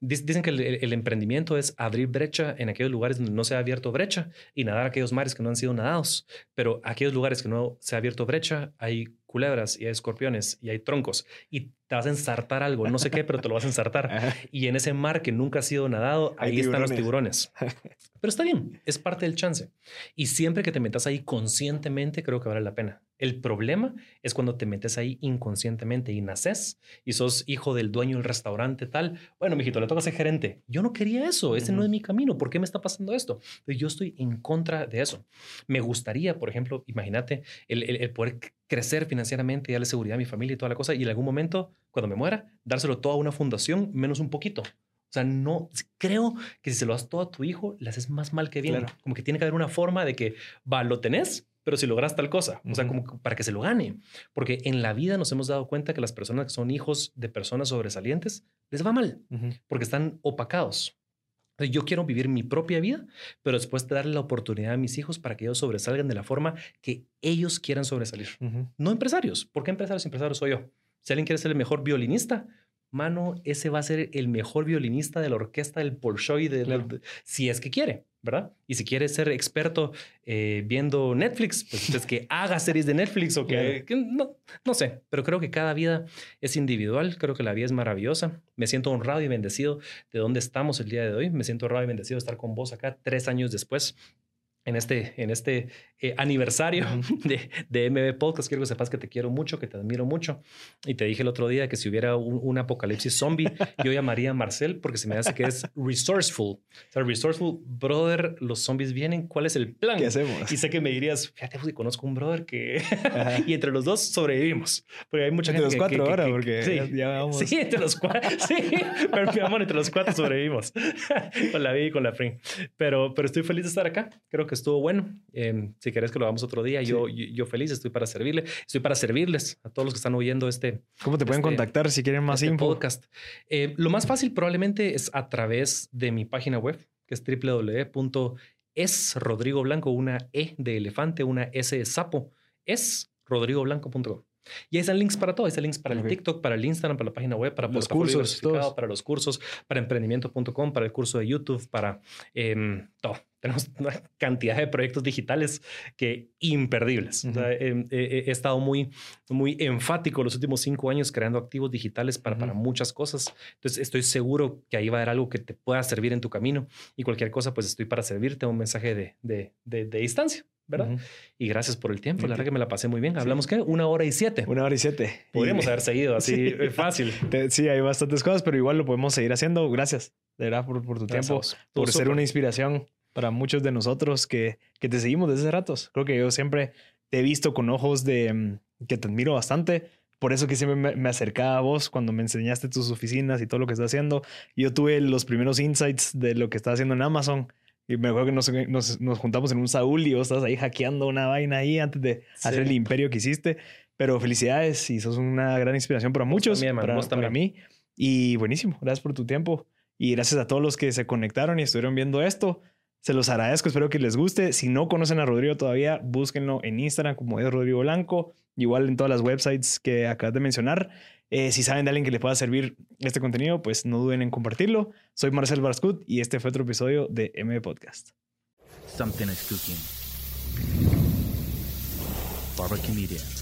Dicen que el, emprendimiento es abrir brecha en aquellos lugares donde no se ha abierto brecha y nadar aquellos mares que no han sido nadados. Pero aquellos lugares que no se ha abierto brecha, hay culebras y hay escorpiones y hay troncos y te vas a ensartar algo, no sé qué, pero te lo vas a ensartar. Y en ese mar que nunca ha sido nadado, ahí están los tiburones. Pero está bien, es parte del chance. Y siempre que te metas ahí conscientemente, creo que vale la pena. El problema es cuando te metes ahí inconscientemente y naces y sos hijo del dueño del restaurante tal. Bueno, mijito, le toca ser gerente. Yo no quería eso. Ese no es mi camino. ¿Por qué me está pasando esto? yo estoy en contra de eso. Me gustaría, por ejemplo, imagínate el, el, poder crecer financieramente y darle seguridad a mi familia y toda la cosa. Y en algún momento, cuando me muera, dárselo todo a una fundación menos un poquito. O sea, no creo que si se lo das todo a tu hijo, le haces más mal que bien. Como que tiene que haber una forma de que va, lo tenés, pero si logras tal cosa, o sea, como para que se lo gane. Porque en la vida nos hemos dado cuenta que las personas que son hijos de personas sobresalientes les va mal, porque están opacados. Yo quiero vivir mi propia vida, pero después de darle la oportunidad a mis hijos para que ellos sobresalgan de la forma que ellos quieran sobresalir. No empresarios. ¿Por qué empresarios? Empresarios soy yo. Si alguien quiere ser el mejor violinista, mano, ese va a ser el mejor violinista de la orquesta del Bolshoi, de, si es que quiere. ¿verdad? Y si quieres ser experto eh, viendo Netflix, pues es que haga series de Netflix o que, no, no sé, pero creo que cada vida es individual, creo que la vida es maravillosa. Me siento honrado y bendecido de dónde estamos el día de hoy. Me siento honrado y bendecido de estar con vos acá tres años después en este, en este eh, aniversario de, de MB Podcast. Quiero que sepas que te quiero mucho, que te admiro mucho. Y te dije el otro día que si hubiera un, apocalipsis zombie, yo llamaría a Marcel porque se me hace que es resourceful. O sea, resourceful, brother, los zombies vienen, ¿cuál es el plan? ¿Qué hacemos? Y sé que me dirías, fíjate, pues, conozco un brother que... y entre los dos sobrevivimos. Porque hay mucha entre gente los cuatro ahora, porque sí, ya, vamos. Sí, entre los cuatro. sí, pero mi amor, entre los cuatro sobrevivimos. con la vida y con la Free. Pero, pero estoy feliz de estar acá. Creo que estuvo bueno. Em, si querés que lo hagamos otro día, yo, yo, feliz, estoy para servirle. Estoy para servirles a todos los que están oyendo este. ¿Cómo te pueden este, contactar si quieren más este info? Podcast. Eh, lo más fácil probablemente es a través de mi página web, que es www.esrodrigoblanco, una E de elefante, una S de sapo, es rodrigoblanco.com. Y ahí están links para todo. Ahí están links para el TikTok, para el Instagram, para la página web, para los cursos, para los cursos, para emprendimiento.com, para el curso de YouTube, para em, todo. Tenemos una cantidad de proyectos digitales que imperdibles. Em, he, estado muy, muy enfático los últimos cinco años creando activos digitales para, para muchas cosas. Entonces estoy seguro que ahí va a haber algo que te pueda servir en tu camino y cualquier cosa, pues estoy para servirte un mensaje de, de, de, de distancia. ¿verdad? Y gracias por el tiempo. La verdad que me la pasé muy bien. Hablamos que una hora y siete. Una hora y siete. Podríamos haber seguido así fácil. Sí, hay bastantes cosas, pero igual lo podemos seguir haciendo. Gracias, de verdad, por, por tu tiempo, por ser una inspiración para muchos de nosotros que, que te seguimos desde hace ratos. Creo que yo siempre te he visto con ojos de mm, que te admiro bastante por eso que siempre me, me, acercaba a vos cuando me enseñaste tus oficinas y todo lo que estás haciendo. Yo tuve los primeros insights de lo que estás haciendo en Amazon. Y me acuerdo que nos, nos, nos juntamos en un Saúl y vos estabas ahí hackeando una vaina ahí antes de hacer el imperio que hiciste. Pero felicidades y sos una gran inspiración para muchos, también, para, para mí. Y buenísimo, gracias por tu tiempo. Y gracias a todos los que se conectaron y estuvieron viendo esto. Se los agradezco, espero que les guste. Si no conocen a Rodrigo todavía, búsquenlo en Instagram como es Rodrigo Blanco, igual en todas las websites que acabas de mencionar. Eh, si saben de alguien que le pueda servir este contenido, pues no duden en compartirlo. Soy Marcel Barscut y este fue otro episodio de M Podcast. Something is cooking. Barbecue Media.